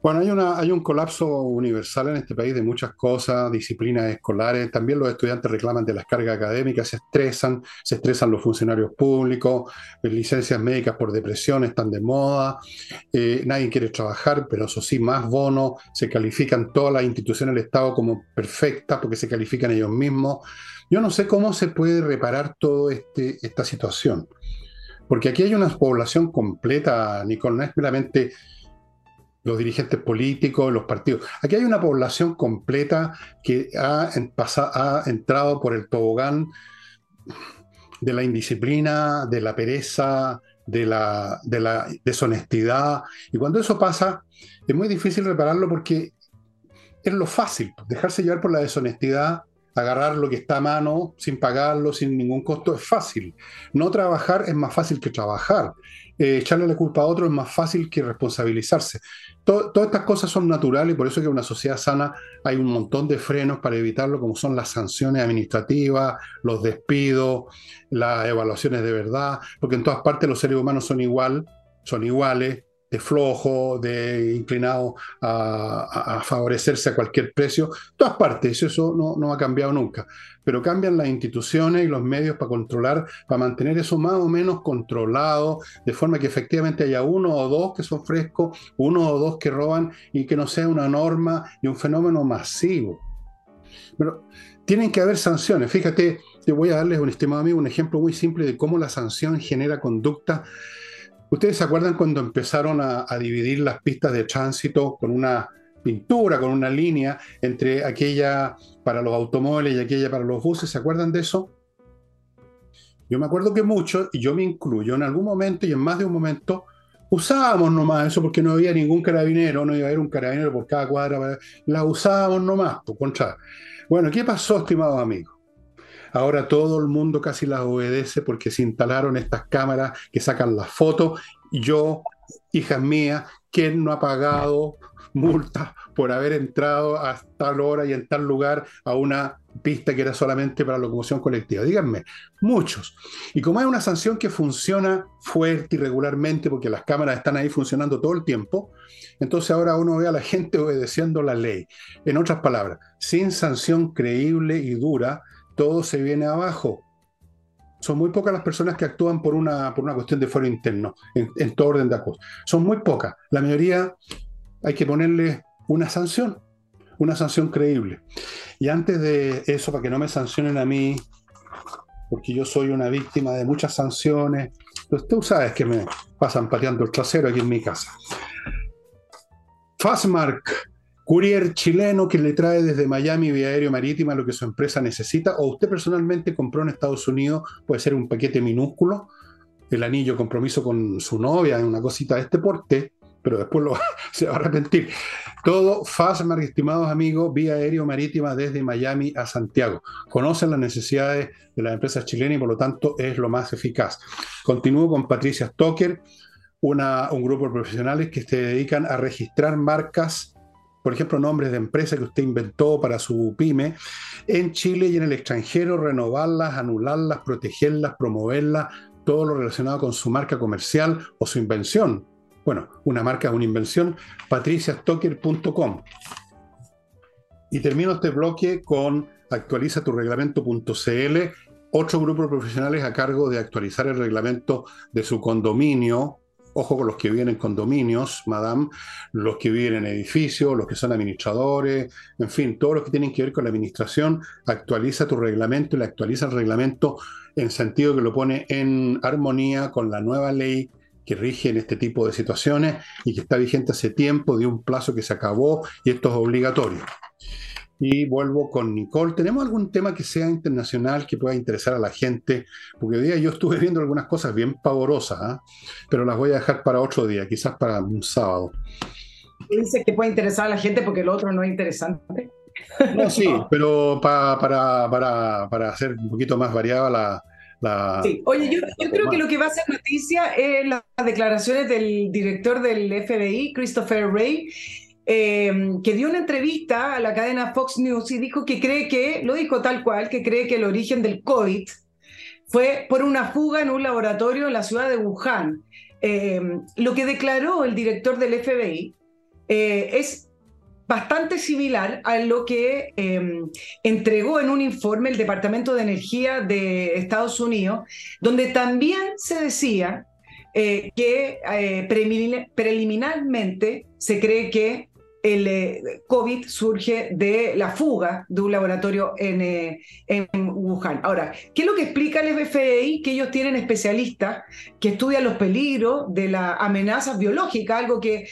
Bueno, hay, una, hay un colapso universal en este país de muchas cosas, disciplinas escolares. También los estudiantes reclaman de las cargas académicas, se estresan, se estresan los funcionarios públicos, eh, licencias médicas por depresión están de moda, eh, nadie quiere trabajar, pero eso sí, más bonos, se califican todas las instituciones del Estado como perfectas porque se califican ellos mismos. Yo no sé cómo se puede reparar toda este, esta situación, porque aquí hay una población completa, Nicole, no es meramente los dirigentes políticos, los partidos. Aquí hay una población completa que ha, entrado por el tobogán de la indisciplina, de la pereza, de la, de la deshonestidad. Y cuando eso pasa, es muy difícil repararlo porque es lo fácil, dejarse llevar por la deshonestidad, agarrar lo que está a mano sin pagarlo, sin ningún costo, es fácil. No trabajar es más fácil que trabajar. Eh, echarle la culpa a otro es más fácil que responsabilizarse. todas estas cosas son naturales y por eso que en una sociedad sana hay un montón de frenos para evitarlo, como son las sanciones administrativas, los despidos, las evaluaciones de verdad, porque en todas partes los seres humanos son igual, son iguales, de flojo, de inclinado a, favorecerse a cualquier precio. Todas partes, eso no, no, ha cambiado nunca. Pero cambian las instituciones y los medios para controlar, para mantener eso más o menos controlado, de forma que efectivamente haya uno o dos que son frescos, uno o dos que roban y que no sea una norma y un fenómeno masivo. Pero tienen que haber sanciones. Fíjate, te voy a darles un estimado amigo un ejemplo muy simple de cómo la sanción genera conducta ¿Ustedes se acuerdan cuando empezaron a, dividir las pistas de tránsito con una pintura, con una línea entre aquella para los automóviles y aquella para los buses? ¿Se acuerdan de eso? Yo me acuerdo que muchos, y yo me incluyo, en algún momento y en más de un momento usábamos nomás eso porque no había ningún carabinero, no iba a haber un carabinero por cada cuadra, la usábamos nomás, por contra. Bueno, ¿qué pasó, estimados amigos? Ahora todo el mundo casi las obedece porque se instalaron estas cámaras que sacan las fotos. Yo, hijas mías, ¿quién no ha pagado multas por haber entrado a tal hora y en tal lugar a una pista que era solamente para locomoción colectiva. Díganme, muchos. Y como es una sanción que funciona fuerte y regularmente, porque las cámaras están ahí funcionando todo el tiempo, entonces ahora uno ve a la gente obedeciendo la ley. En otras palabras, sin sanción creíble y dura, todo se viene abajo. Son muy pocas las personas que actúan por una, por una cuestión de fuero interno, en, todo orden de cosas. Son muy pocas. La mayoría hay que ponerle una sanción, una sanción creíble. Y antes de eso, para que no me sancionen a mí, porque yo soy una víctima de muchas sanciones, pues tú sabes que me pasan pateando el trasero aquí en mi casa. Fastmark, courier chileno que le trae desde Miami vía aéreo marítima lo que su empresa necesita, o usted personalmente compró en Estados Unidos, puede ser un paquete minúsculo, el anillo compromiso con su novia, una cosita de este porte, pero después lo, se va a arrepentir. Todo Fastmark, estimados amigos, vía aéreo marítima desde Miami a Santiago. Conocen las necesidades de las empresas chilenas y por lo tanto es lo más eficaz. Continúo con Patricia Stoker, una, un grupo de profesionales que se dedican a registrar marcas, por ejemplo, nombres de empresas que usted inventó para su pyme, en Chile y en el extranjero, renovarlas, anularlas, protegerlas, promoverlas, todo lo relacionado con su marca comercial o su invención bueno, una marca es una invención, patriciastocker.com. Y termino este bloque con actualizaturreglamento.cl, otro grupo de profesionales a cargo de actualizar el reglamento de su condominio. Ojo con los que viven en condominios, madame, los que viven en edificios, los que son administradores, en fin, todos los que tienen que ver con la administración, actualiza tu reglamento y le actualiza el reglamento en sentido que lo pone en armonía con la nueva ley que rige en este tipo de situaciones y que está vigente hace tiempo, de un plazo que se acabó y esto es obligatorio. Y vuelvo con Nicole. ¿Tenemos algún tema que sea internacional que pueda interesar a la gente? Porque hoy día yo estuve viendo algunas cosas bien pavorosas, ¿ah? pero las voy a dejar para otro día, quizás para un sábado. Dice que puede interesar a la gente porque lo otro no es interesante. No, sí, pero para, para, para hacer un poquito más variada la, Sí, oye, yo, creo que lo que va a ser noticia es las declaraciones del director del FBI, Christopher Wray, eh, que dio una entrevista a la cadena Fox News y dijo que cree que, lo dijo tal cual, que cree que el origen del COVID fue por una fuga en un laboratorio en la ciudad de Wuhan. Eh, lo que declaró el director del FBI eh, es bastante similar a lo que em, entregó en un informe el Departamento de Energía de Estados Unidos, donde también se decía eh, que eh, preliminarmente se cree que el eh, COVID surge de la fuga de un laboratorio en, eh, Wuhan. Ahora, ¿qué es lo que explica el FBI? Que ellos tienen especialistas que estudian los peligros de la amenaza biológica, algo que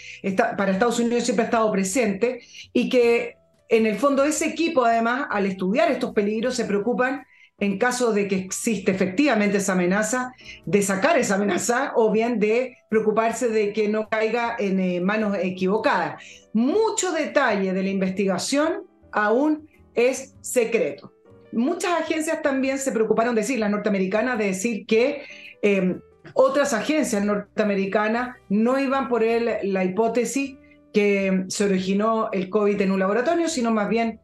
para Estados Unidos siempre ha estado presente, y que en el fondo ese equipo, además, al estudiar estos peligros, se preocupan en caso de que existe efectivamente esa amenaza, de sacar esa amenaza o bien de preocuparse de que no caiga en eh, manos equivocadas. Mucho detalle de la investigación aún es secreto. Muchas agencias también se preocuparon de decir, la norteamericana, de decir que em, otras agencias norteamericanas no iban por la hipótesis que se originó el COVID en un laboratorio, sino más bien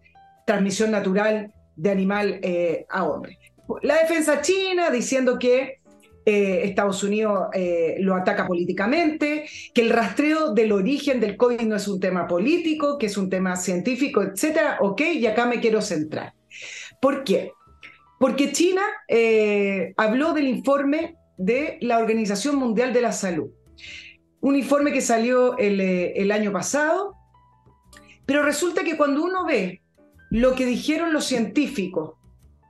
transmisión natural de animal eh, a hombre. La defensa china diciendo que eh, Estados Unidos eh, lo ataca políticamente, que el rastreo del origen del COVID no es un tema político, que es un tema científico, etcétera. Ok, y acá me quiero centrar. ¿Por qué? Porque China habló del informe de la Organización Mundial de la Salud. Un informe que salió el, el año pasado, pero resulta que cuando uno ve lo que dijeron los científicos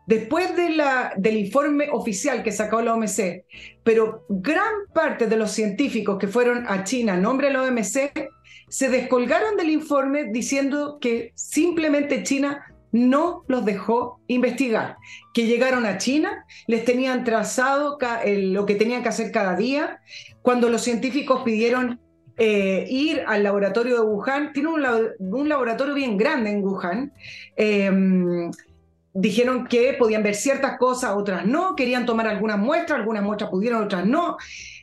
después de la, del informe oficial que sacó la OMC, pero gran parte de los científicos que fueron a China en nombre de la OMC se descolgaron del informe diciendo que simplemente China no los dejó investigar, que llegaron a China, les tenían trazado lo que tenían que hacer cada día. Cuando los científicos pidieron eh, ir al laboratorio de Wuhan, tiene un, laboratorio bien grande en Wuhan, em, dijeron que podían ver ciertas cosas, otras no, querían tomar algunas muestras, algunas muestras pudieron, otras no.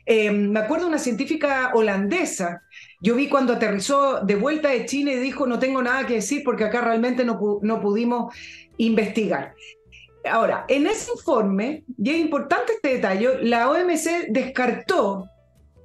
Em, me acuerdo una científica holandesa, yo vi cuando aterrizó de vuelta de China y dijo, no tengo nada que decir porque acá realmente no, no pudimos investigar. Ahora, en ese informe, y es importante este detalle, la OMC descartó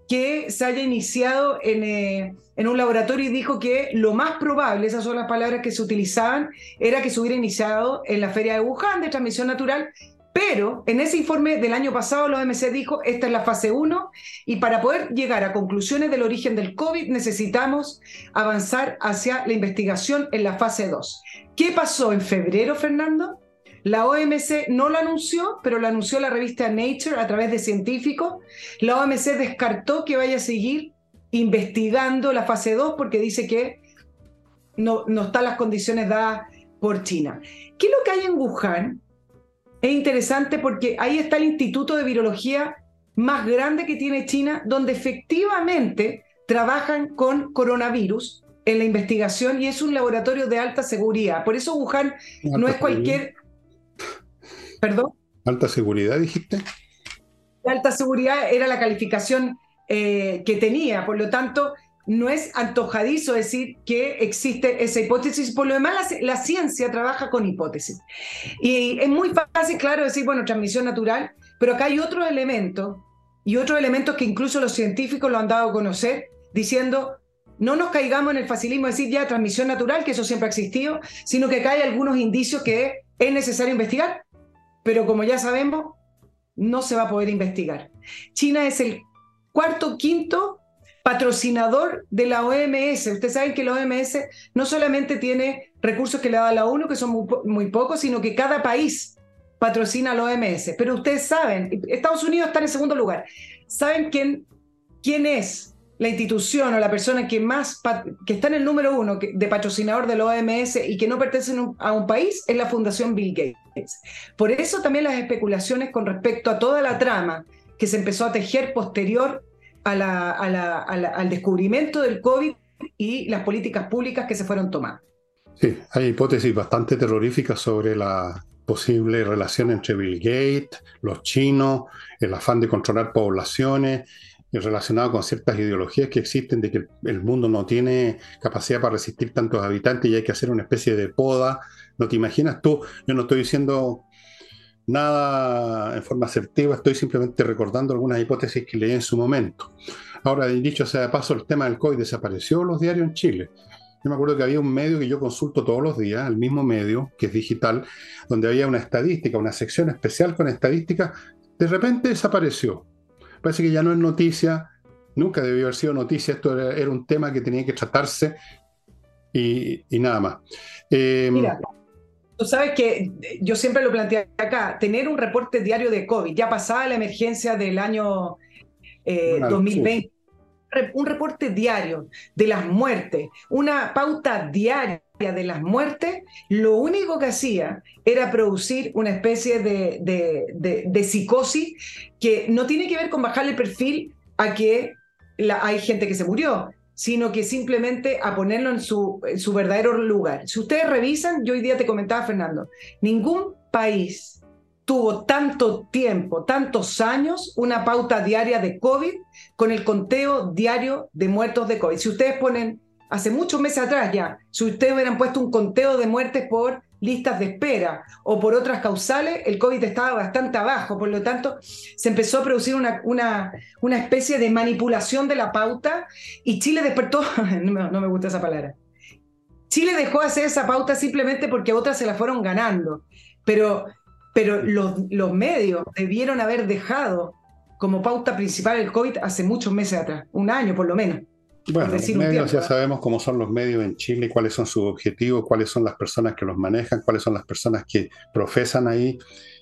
que se haya iniciado en, eh, en, un laboratorio y dijo que lo más probable, esas son las palabras que se utilizaban, era que se hubiera iniciado en la feria de Wuhan de transmisión natural, pero en ese informe del año pasado la OMC dijo, esta es la fase 1 y para poder llegar a conclusiones del origen del COVID necesitamos avanzar hacia la investigación en la fase 2. ¿Qué pasó en febrero, Fernando? La OMC no lo anunció, pero lo anunció la revista Nature a través de científicos. La OMC descartó que vaya a seguir investigando la fase 2 porque dice que no, no están las condiciones dadas por China. ¿Qué es lo que hay en Wuhan? Es interesante porque ahí está el Instituto de Virología más grande que tiene China, donde efectivamente trabajan con coronavirus en la investigación y es un laboratorio de alta seguridad. Por eso Wuhan no es cualquier ¿Perdón? ¿Alta seguridad dijiste? alta seguridad era la calificación eh, que tenía, por lo tanto, no es antojadizo decir que existe esa hipótesis. Por lo demás, la, ciencia trabaja con hipótesis. Y es muy fácil, claro, decir, bueno, transmisión natural, pero acá hay otros elementos y otros elementos que incluso los científicos lo han dado a conocer, diciendo, no nos caigamos en el facilismo de decir ya transmisión natural, que eso siempre ha existido, sino que acá hay algunos indicios que es necesario investigar pero como ya sabemos, no se va a poder investigar. China es el cuarto, quinto patrocinador de la OMS. Ustedes saben que la OMS no solamente tiene recursos que le da la ONU, que son muy, pocos, sino que cada país patrocina la OMS. Pero ustedes saben, Estados Unidos está en segundo lugar. ¿Saben quién, quién es la institución o la persona que más que está en el número uno de patrocinador de la OMS y que no pertenece a un país es la Fundación Bill Gates. Por eso también las especulaciones con respecto a toda la trama que se empezó a tejer posterior al descubrimiento del COVID y las políticas públicas que se fueron tomando. Sí, hay hipótesis bastante terroríficas sobre la posible relación entre Bill Gates, los chinos, el afán de controlar poblaciones relacionado con ciertas ideologías que existen de que el mundo no tiene capacidad para resistir tantos habitantes y hay que hacer una especie de poda. ¿No te imaginas tú? Yo no estoy diciendo nada en forma asertiva, estoy simplemente recordando algunas hipótesis que leí en su momento. Ahora, dicho sea de paso, el tema del COVID desapareció los diarios en Chile. Yo me acuerdo que había un medio que yo consulto todos los días, el mismo medio, que es digital, donde había una estadística, una sección especial con estadística, de repente desapareció parece que ya no es noticia, nunca debió haber sido noticia, esto era, un tema que tenía que tratarse y, nada más. Eh, Mira, tú sabes que yo siempre lo planteé acá, tener un reporte diario de COVID, ya pasaba la emergencia del año 2020. Eh, un reporte diario de las muertes, una pauta diaria de las muertes, lo único que hacía era producir una especie de, de, psicosis que no tiene que ver con bajarle el perfil a que hay gente que se murió, sino que simplemente a ponerlo en su, en su verdadero lugar. Si ustedes revisan, yo hoy día te comentaba, Fernando, ningún país tuvo tanto tiempo, tantos años, una pauta diaria de COVID con el conteo diario de muertos de COVID. Si ustedes ponen, hace muchos meses atrás ya, si ustedes hubieran puesto un conteo de muertes por listas de espera o por otras causales, el COVID estaba bastante abajo, por lo tanto se empezó a producir una, una, una especie de manipulación de la pauta y Chile despertó, no, me gusta esa palabra, Chile dejó de hacer esa pauta simplemente porque otras se la fueron ganando, pero pero los, los medios debieron haber dejado como pauta principal el COVID hace muchos meses atrás, un año por lo menos. Bueno, los medios ya sabemos cómo son los medios en Chile, cuáles son sus objetivos, cuáles son las personas que los manejan, cuáles son las personas que profesan ahí.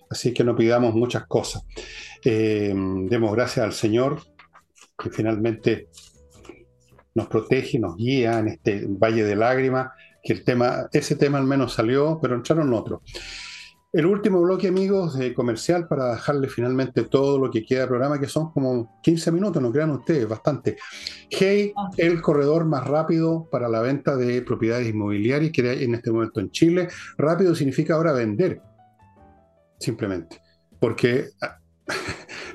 Así que no pidamos muchas cosas. Eh, demos gracias al Señor que finalmente nos protege, nos guía en este valle de lágrimas que el tema, ese tema al menos salió, pero entraron otros. El último bloque, amigos, de comercial para dejarle finalmente todo lo que queda del programa, que son como 15 minutos, no crean ustedes, bastante. Hey, el corredor más rápido para la venta de propiedades inmobiliarias que hay en este momento en Chile. Rápido significa ahora vender, simplemente. Porque ah,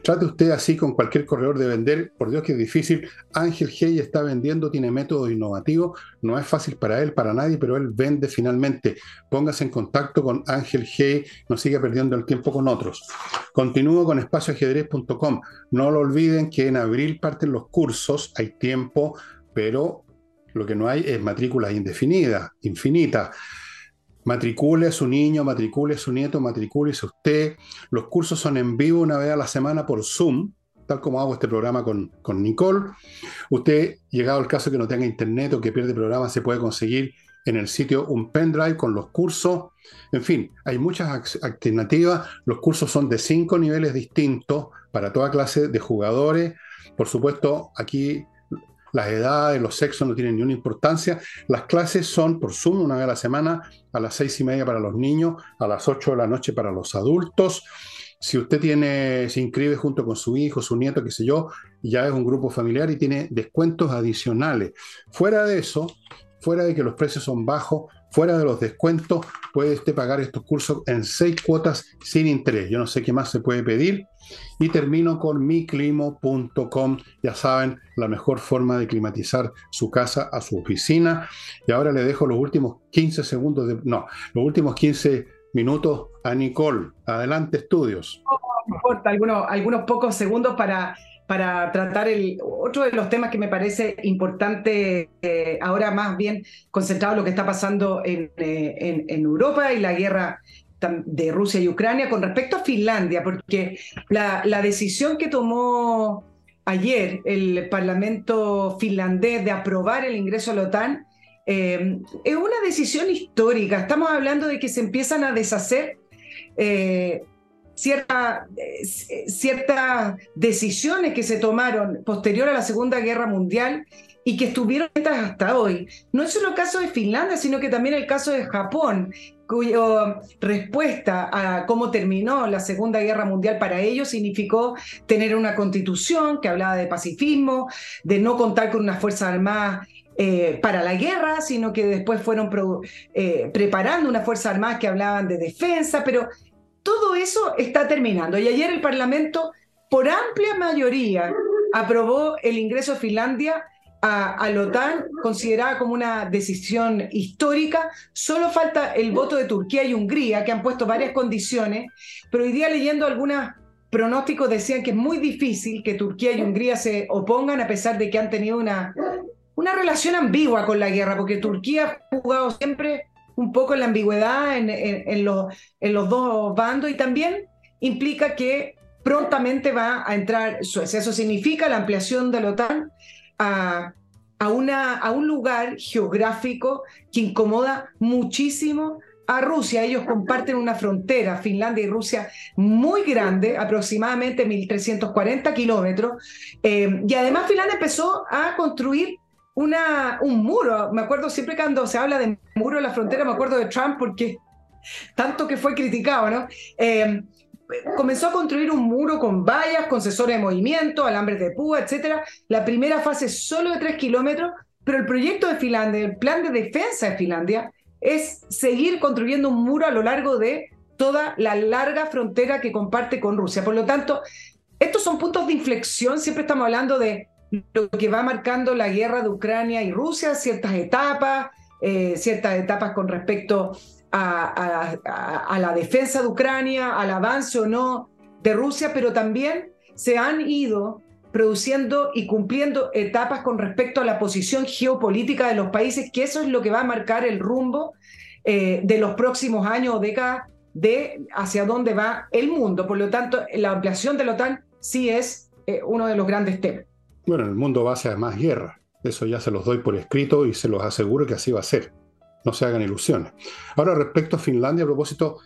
Trate usted así con cualquier corredor de vender, por Dios que es difícil. Ángel Hey está vendiendo, tiene métodos innovativos, no es fácil para él, para nadie, pero él vende finalmente. Póngase en contacto con Ángel Hey, no siga perdiendo el tiempo con otros. Continúo con espacioajedrez.com. No lo olviden que en abril parten los cursos, hay tiempo, pero lo que no hay es matrículas indefinidas, infinitas matricule a su niño, matricule a su nieto, matricule a usted. Los cursos son en vivo una vez a la semana por Zoom, tal como hago este programa con, con Nicole. Usted, llegado el caso que no tenga internet o que pierde programa, se puede conseguir en el sitio un pendrive con los cursos. En fin, hay muchas alternativas. Los cursos son de cinco niveles distintos para toda clase de jugadores. Por supuesto, aquí las edades, los sexos no tienen ninguna importancia. Las clases son por Zoom una vez a la semana, a las seis y media para los niños, a las ocho de la noche para los adultos. Si usted tiene, se inscribe junto con su hijo, su nieto, qué sé yo, ya es un grupo familiar y tiene descuentos adicionales. Fuera de eso, fuera de que los precios son bajos, fuera de los descuentos, puede usted pagar estos cursos en seis cuotas sin interés. Yo no sé qué más se puede pedir. Y termino con miclimo.com. Ya saben, la mejor forma de climatizar su casa a su oficina. Y ahora le dejo los últimos 15 segundos, de, no, los últimos 15 minutos a Nicole. Adelante, estudios. No importa, algunos, algunos pocos segundos para para tratar el, otro de los temas que me parece importante, eh, ahora más bien concentrado en lo que está pasando en, eh, Europa y la guerra de Rusia y Ucrania con respecto a Finlandia, porque la, la decisión que tomó ayer el Parlamento finlandés de aprobar el ingreso a la OTAN eh, es una decisión histórica. Estamos hablando de que se empiezan a deshacer cierta, eh, ciertas decisiones que se tomaron posterior a la Segunda Guerra Mundial y que estuvieron hasta hoy. No es solo el caso de Finlandia, sino que también el caso de Japón, cuya respuesta a cómo terminó la Segunda Guerra Mundial para ellos significó tener una constitución que hablaba de pacifismo, de no contar con una fuerza armada eh, para la guerra, sino que después fueron eh, preparando una fuerza armada que hablaban de defensa, pero todo eso está terminando. Y ayer el Parlamento, por amplia mayoría, aprobó el ingreso de Finlandia a, la OTAN, considerada como una decisión histórica. Solo falta el voto de Turquía y Hungría, que han puesto varias condiciones, pero hoy día leyendo algunos pronósticos decían que es muy difícil que Turquía y Hungría se opongan, a pesar de que han tenido una, una relación ambigua con la guerra, porque Turquía ha jugado siempre un poco la ambigüedad en, los, en los dos bandos y también implica que prontamente va a entrar Suecia. Eso significa la ampliación de la OTAN a, a, una, a un lugar geográfico que incomoda muchísimo a Rusia. Ellos comparten una frontera, Finlandia y Rusia, muy grande, aproximadamente 1.340 kilómetros. Eh, y además Finlandia empezó a construir una, un muro. Me acuerdo siempre cuando se habla de muro en la frontera, me acuerdo de Trump porque tanto que fue criticado, ¿no? Eh, comenzó a construir un muro con vallas, con sensores de movimiento, alambres de púa, etc. La primera fase solo de tres kilómetros, pero el proyecto de Finlandia, el plan de defensa de Finlandia, es seguir construyendo un muro a lo largo de toda la larga frontera que comparte con Rusia. Por lo tanto, estos son puntos de inflexión, siempre estamos hablando de lo que va marcando la guerra de Ucrania y Rusia, ciertas etapas, eh, ciertas etapas con respecto a, la defensa de Ucrania, al avance o no de Rusia, pero también se han ido produciendo y cumpliendo etapas con respecto a la posición geopolítica de los países, que eso es lo que va a marcar el rumbo eh, de los próximos años o décadas de hacia dónde va el mundo. Por lo tanto, la ampliación de la OTAN sí es eh, uno de los grandes temas. Bueno, el mundo va hacia más guerra. Eso ya se los doy por escrito y se los aseguro que así va a ser. No se hagan ilusiones. Ahora, respecto a Finlandia, a propósito,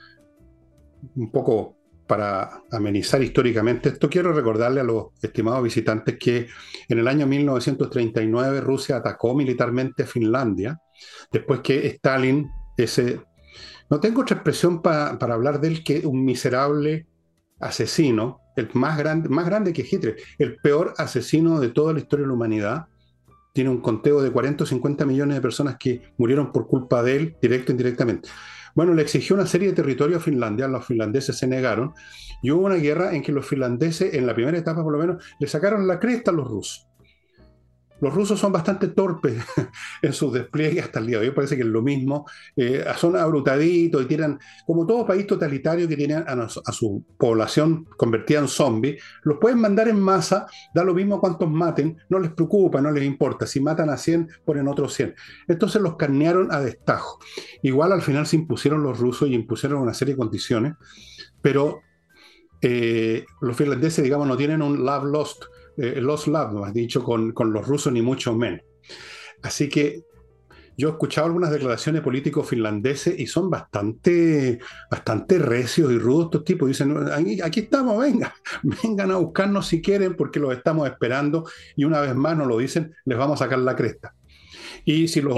un poco para amenizar históricamente esto, quiero recordarle a los estimados visitantes que en el año 1939 Rusia atacó militarmente Finlandia después que Stalin, ese... No tengo otra expresión para hablar de él que un miserable asesino, el más grande, más grande que Hitler, el peor asesino de toda la historia de la humanidad. Tiene un conteo de 40 o 50 millones de personas que murieron por culpa de él, directo e indirectamente. Bueno, le exigió una serie de territorios a Finlandia, los finlandeses se negaron, y hubo una guerra en que los finlandeses, en la primera etapa por lo menos, le sacaron la cresta a los rusos. Los rusos son bastante torpes en sus despliegues hasta el día de hoy, parece que es lo mismo. Eh, son abrutaditos y tienen, como todo país totalitario que tiene a, su población convertida en zombie, los pueden mandar en masa, da lo mismo cuántos maten, no les preocupa, no les importa. Si matan a 100, ponen otros 100. Entonces los carnearon a destajo. Igual al final se impusieron los rusos y impusieron una serie de condiciones, pero eh, los finlandeses, digamos, no tienen un love lost eh, los no has dicho, con, los rusos ni mucho menos. Así que yo he escuchado algunas declaraciones de políticos finlandeses y son bastante, bastante recios y rudos estos tipos. Dicen, aquí estamos, venga, vengan a buscarnos si quieren porque los estamos esperando y una vez más nos lo dicen, les vamos a sacar la cresta. Y si los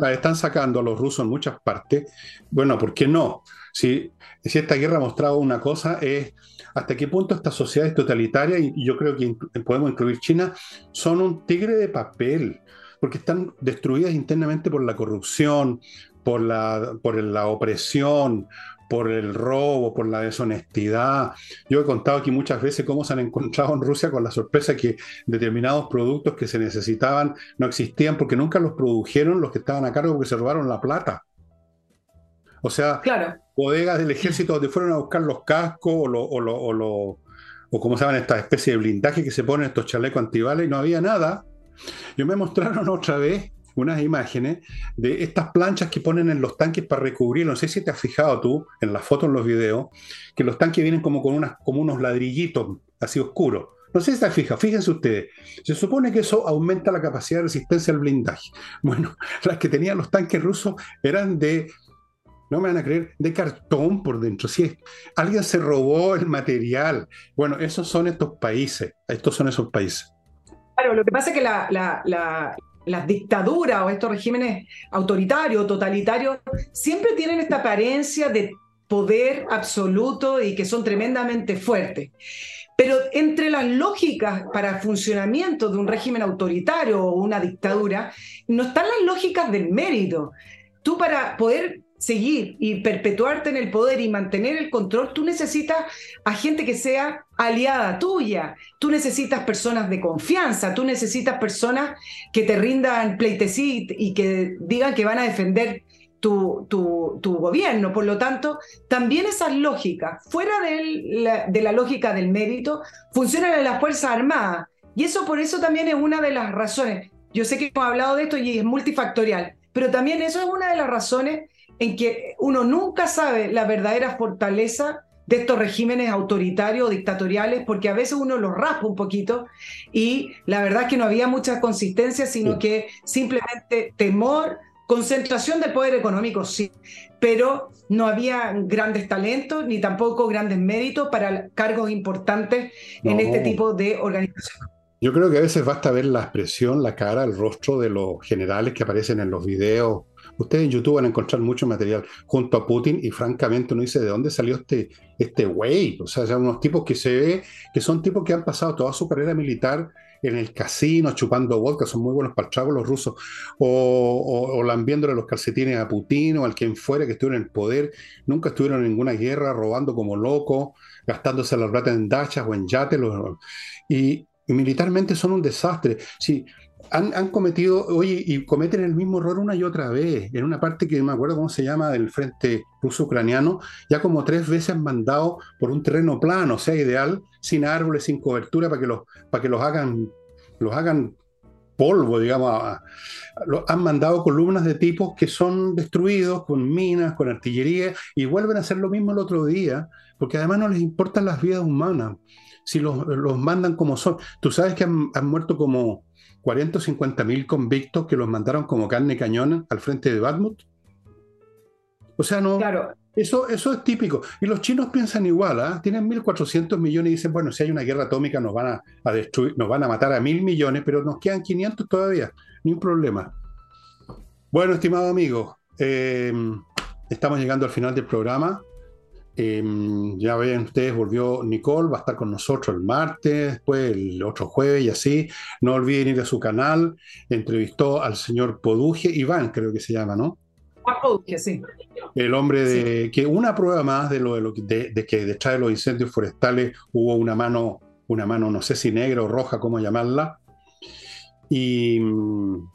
la están sacando a los rusos en muchas partes, bueno, ¿por qué no? Si, si esta guerra ha mostrado una cosa es hasta qué punto estas sociedades totalitarias, y yo creo que podemos incluir China, son un tigre de papel, porque están destruidas internamente por la corrupción, por la, por la opresión, por el robo, por la deshonestidad. Yo he contado aquí muchas veces cómo se han encontrado en Rusia con la sorpresa que determinados productos que se necesitaban no existían porque nunca los produjeron los que estaban a cargo porque se robaron la plata. O sea, bodegas del ejército donde fueron a buscar los cascos o, lo, o, o, como se llaman estas especies de blindaje que se ponen estos chalecos antibalas y no había nada. Yo me mostraron otra vez unas imágenes de estas planchas que ponen en los tanques para recubrir. No sé si te has fijado tú en las fotos, en los videos, que los tanques vienen como con unas, como unos ladrillitos así oscuros. No sé si te has fijado, fíjense ustedes. Se supone que eso aumenta la capacidad de resistencia al blindaje. Bueno, las que tenían los tanques rusos eran de no me van a creer, de cartón por dentro. Si alguien se robó el material. Bueno, esos son estos países, estos son esos países. Claro, lo que pasa es que las dictaduras o estos regímenes autoritarios, totalitarios, siempre tienen esta apariencia de poder absoluto y que son tremendamente fuertes. Pero entre las lógicas para funcionamiento de un régimen autoritario o una dictadura, no están las lógicas del mérito. Tú para poder seguir y perpetuarte en el poder y mantener el control, tú necesitas a gente que sea aliada tuya, tú necesitas personas de confianza, tú necesitas personas que te rindan pleitesía y que digan que van a defender tu, tu, gobierno. Por lo tanto, también esas lógicas, fuera la, de la lógica del mérito, funcionan en las Fuerzas Armadas. Y eso por eso también es una de las razones. Yo sé que hemos hablado de esto y es multifactorial, pero también eso es una de las razones en que uno nunca sabe la verdadera fortaleza de estos regímenes autoritarios o dictatoriales, porque a veces uno los raspa un poquito y la verdad es que no había mucha consistencia, sino que simplemente temor, concentración del poder económico, sí, pero no había grandes talentos ni tampoco grandes méritos para cargos importantes en este tipo de organizaciones. Yo creo que a veces basta ver la expresión, la cara, el rostro de los generales que aparecen en los videos Ustedes en YouTube van a encontrar mucho material junto a Putin y francamente uno dice de dónde salió este, este güey. O sea, son unos tipos que se ve que son tipos que han pasado toda su carrera militar en el casino, chupando vodka, son muy buenos para el los rusos, o, o, lambiéndole los calcetines a Putin o al quien fuera que estuvieron en el poder, nunca estuvieron en ninguna guerra, robando como locos, gastándose las plata en dachas o en yates, y, y militarmente son un desastre. Sí, han, cometido, oye, y cometen el mismo error una y otra vez. En una parte que no me acuerdo cómo se llama del frente ruso-ucraniano, ya como tres veces han mandado por un terreno plano, o sea, ideal, sin árboles, sin cobertura, para que los, para que los hagan, los hagan polvo, digamos. han mandado columnas de tipos que son destruidos con minas, con artillería, y vuelven a hacer lo mismo el otro día, porque además no les importan las vidas humanas. Si los, mandan como son. Tú sabes que han muerto como 40 o 50 mil convictos que los mandaron como carne cañona al frente de Bakhmut. O sea, no. Claro. Eso, eso es típico. Y los chinos piensan igual, ¿ah? tienen 1.400 millones y dicen, bueno, si hay una guerra atómica nos van a, destruir, nos van a matar a mil millones, pero nos quedan 500 todavía, ni un problema. Bueno, estimado amigo, eh, estamos llegando al final del programa. Eh, ya ven ustedes, volvió Nicole, va a estar con nosotros el martes, después el otro jueves y así. No olviden ir a su canal. Entrevistó al señor Poduje, Iván creo que se llama, ¿no? Poduje, sí. El hombre de que una prueba más de lo, de, lo, de, que detrás de los incendios forestales hubo una mano, una mano, no sé si negra o roja, cómo llamarla. Y mm,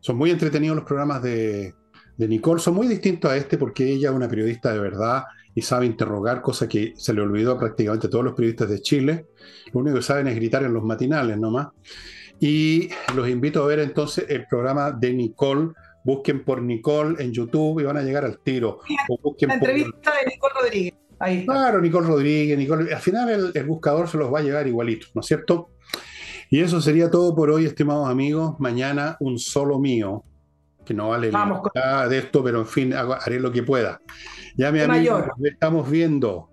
son muy entretenidos los programas de, de Nicole, son muy distintos a este porque ella es una periodista de verdad y sabe interrogar, cosa que se le olvidó a prácticamente todos los periodistas de Chile. Lo único que saben es gritar en los matinales nomás. Y los invito a ver entonces el programa de Nicole. Busquen por Nicole en YouTube y van a llegar al tiro. la entrevista de Nicole Rodríguez. Ahí Claro, Nicole Rodríguez, Nicole. Al final el, el buscador se los va a llegar igualito, ¿no es cierto? Y eso sería todo por hoy, estimados amigos. Mañana un solo mío, que no vale nada de esto, pero en fin, haré lo que pueda. Ya, mi amigo, estamos viendo.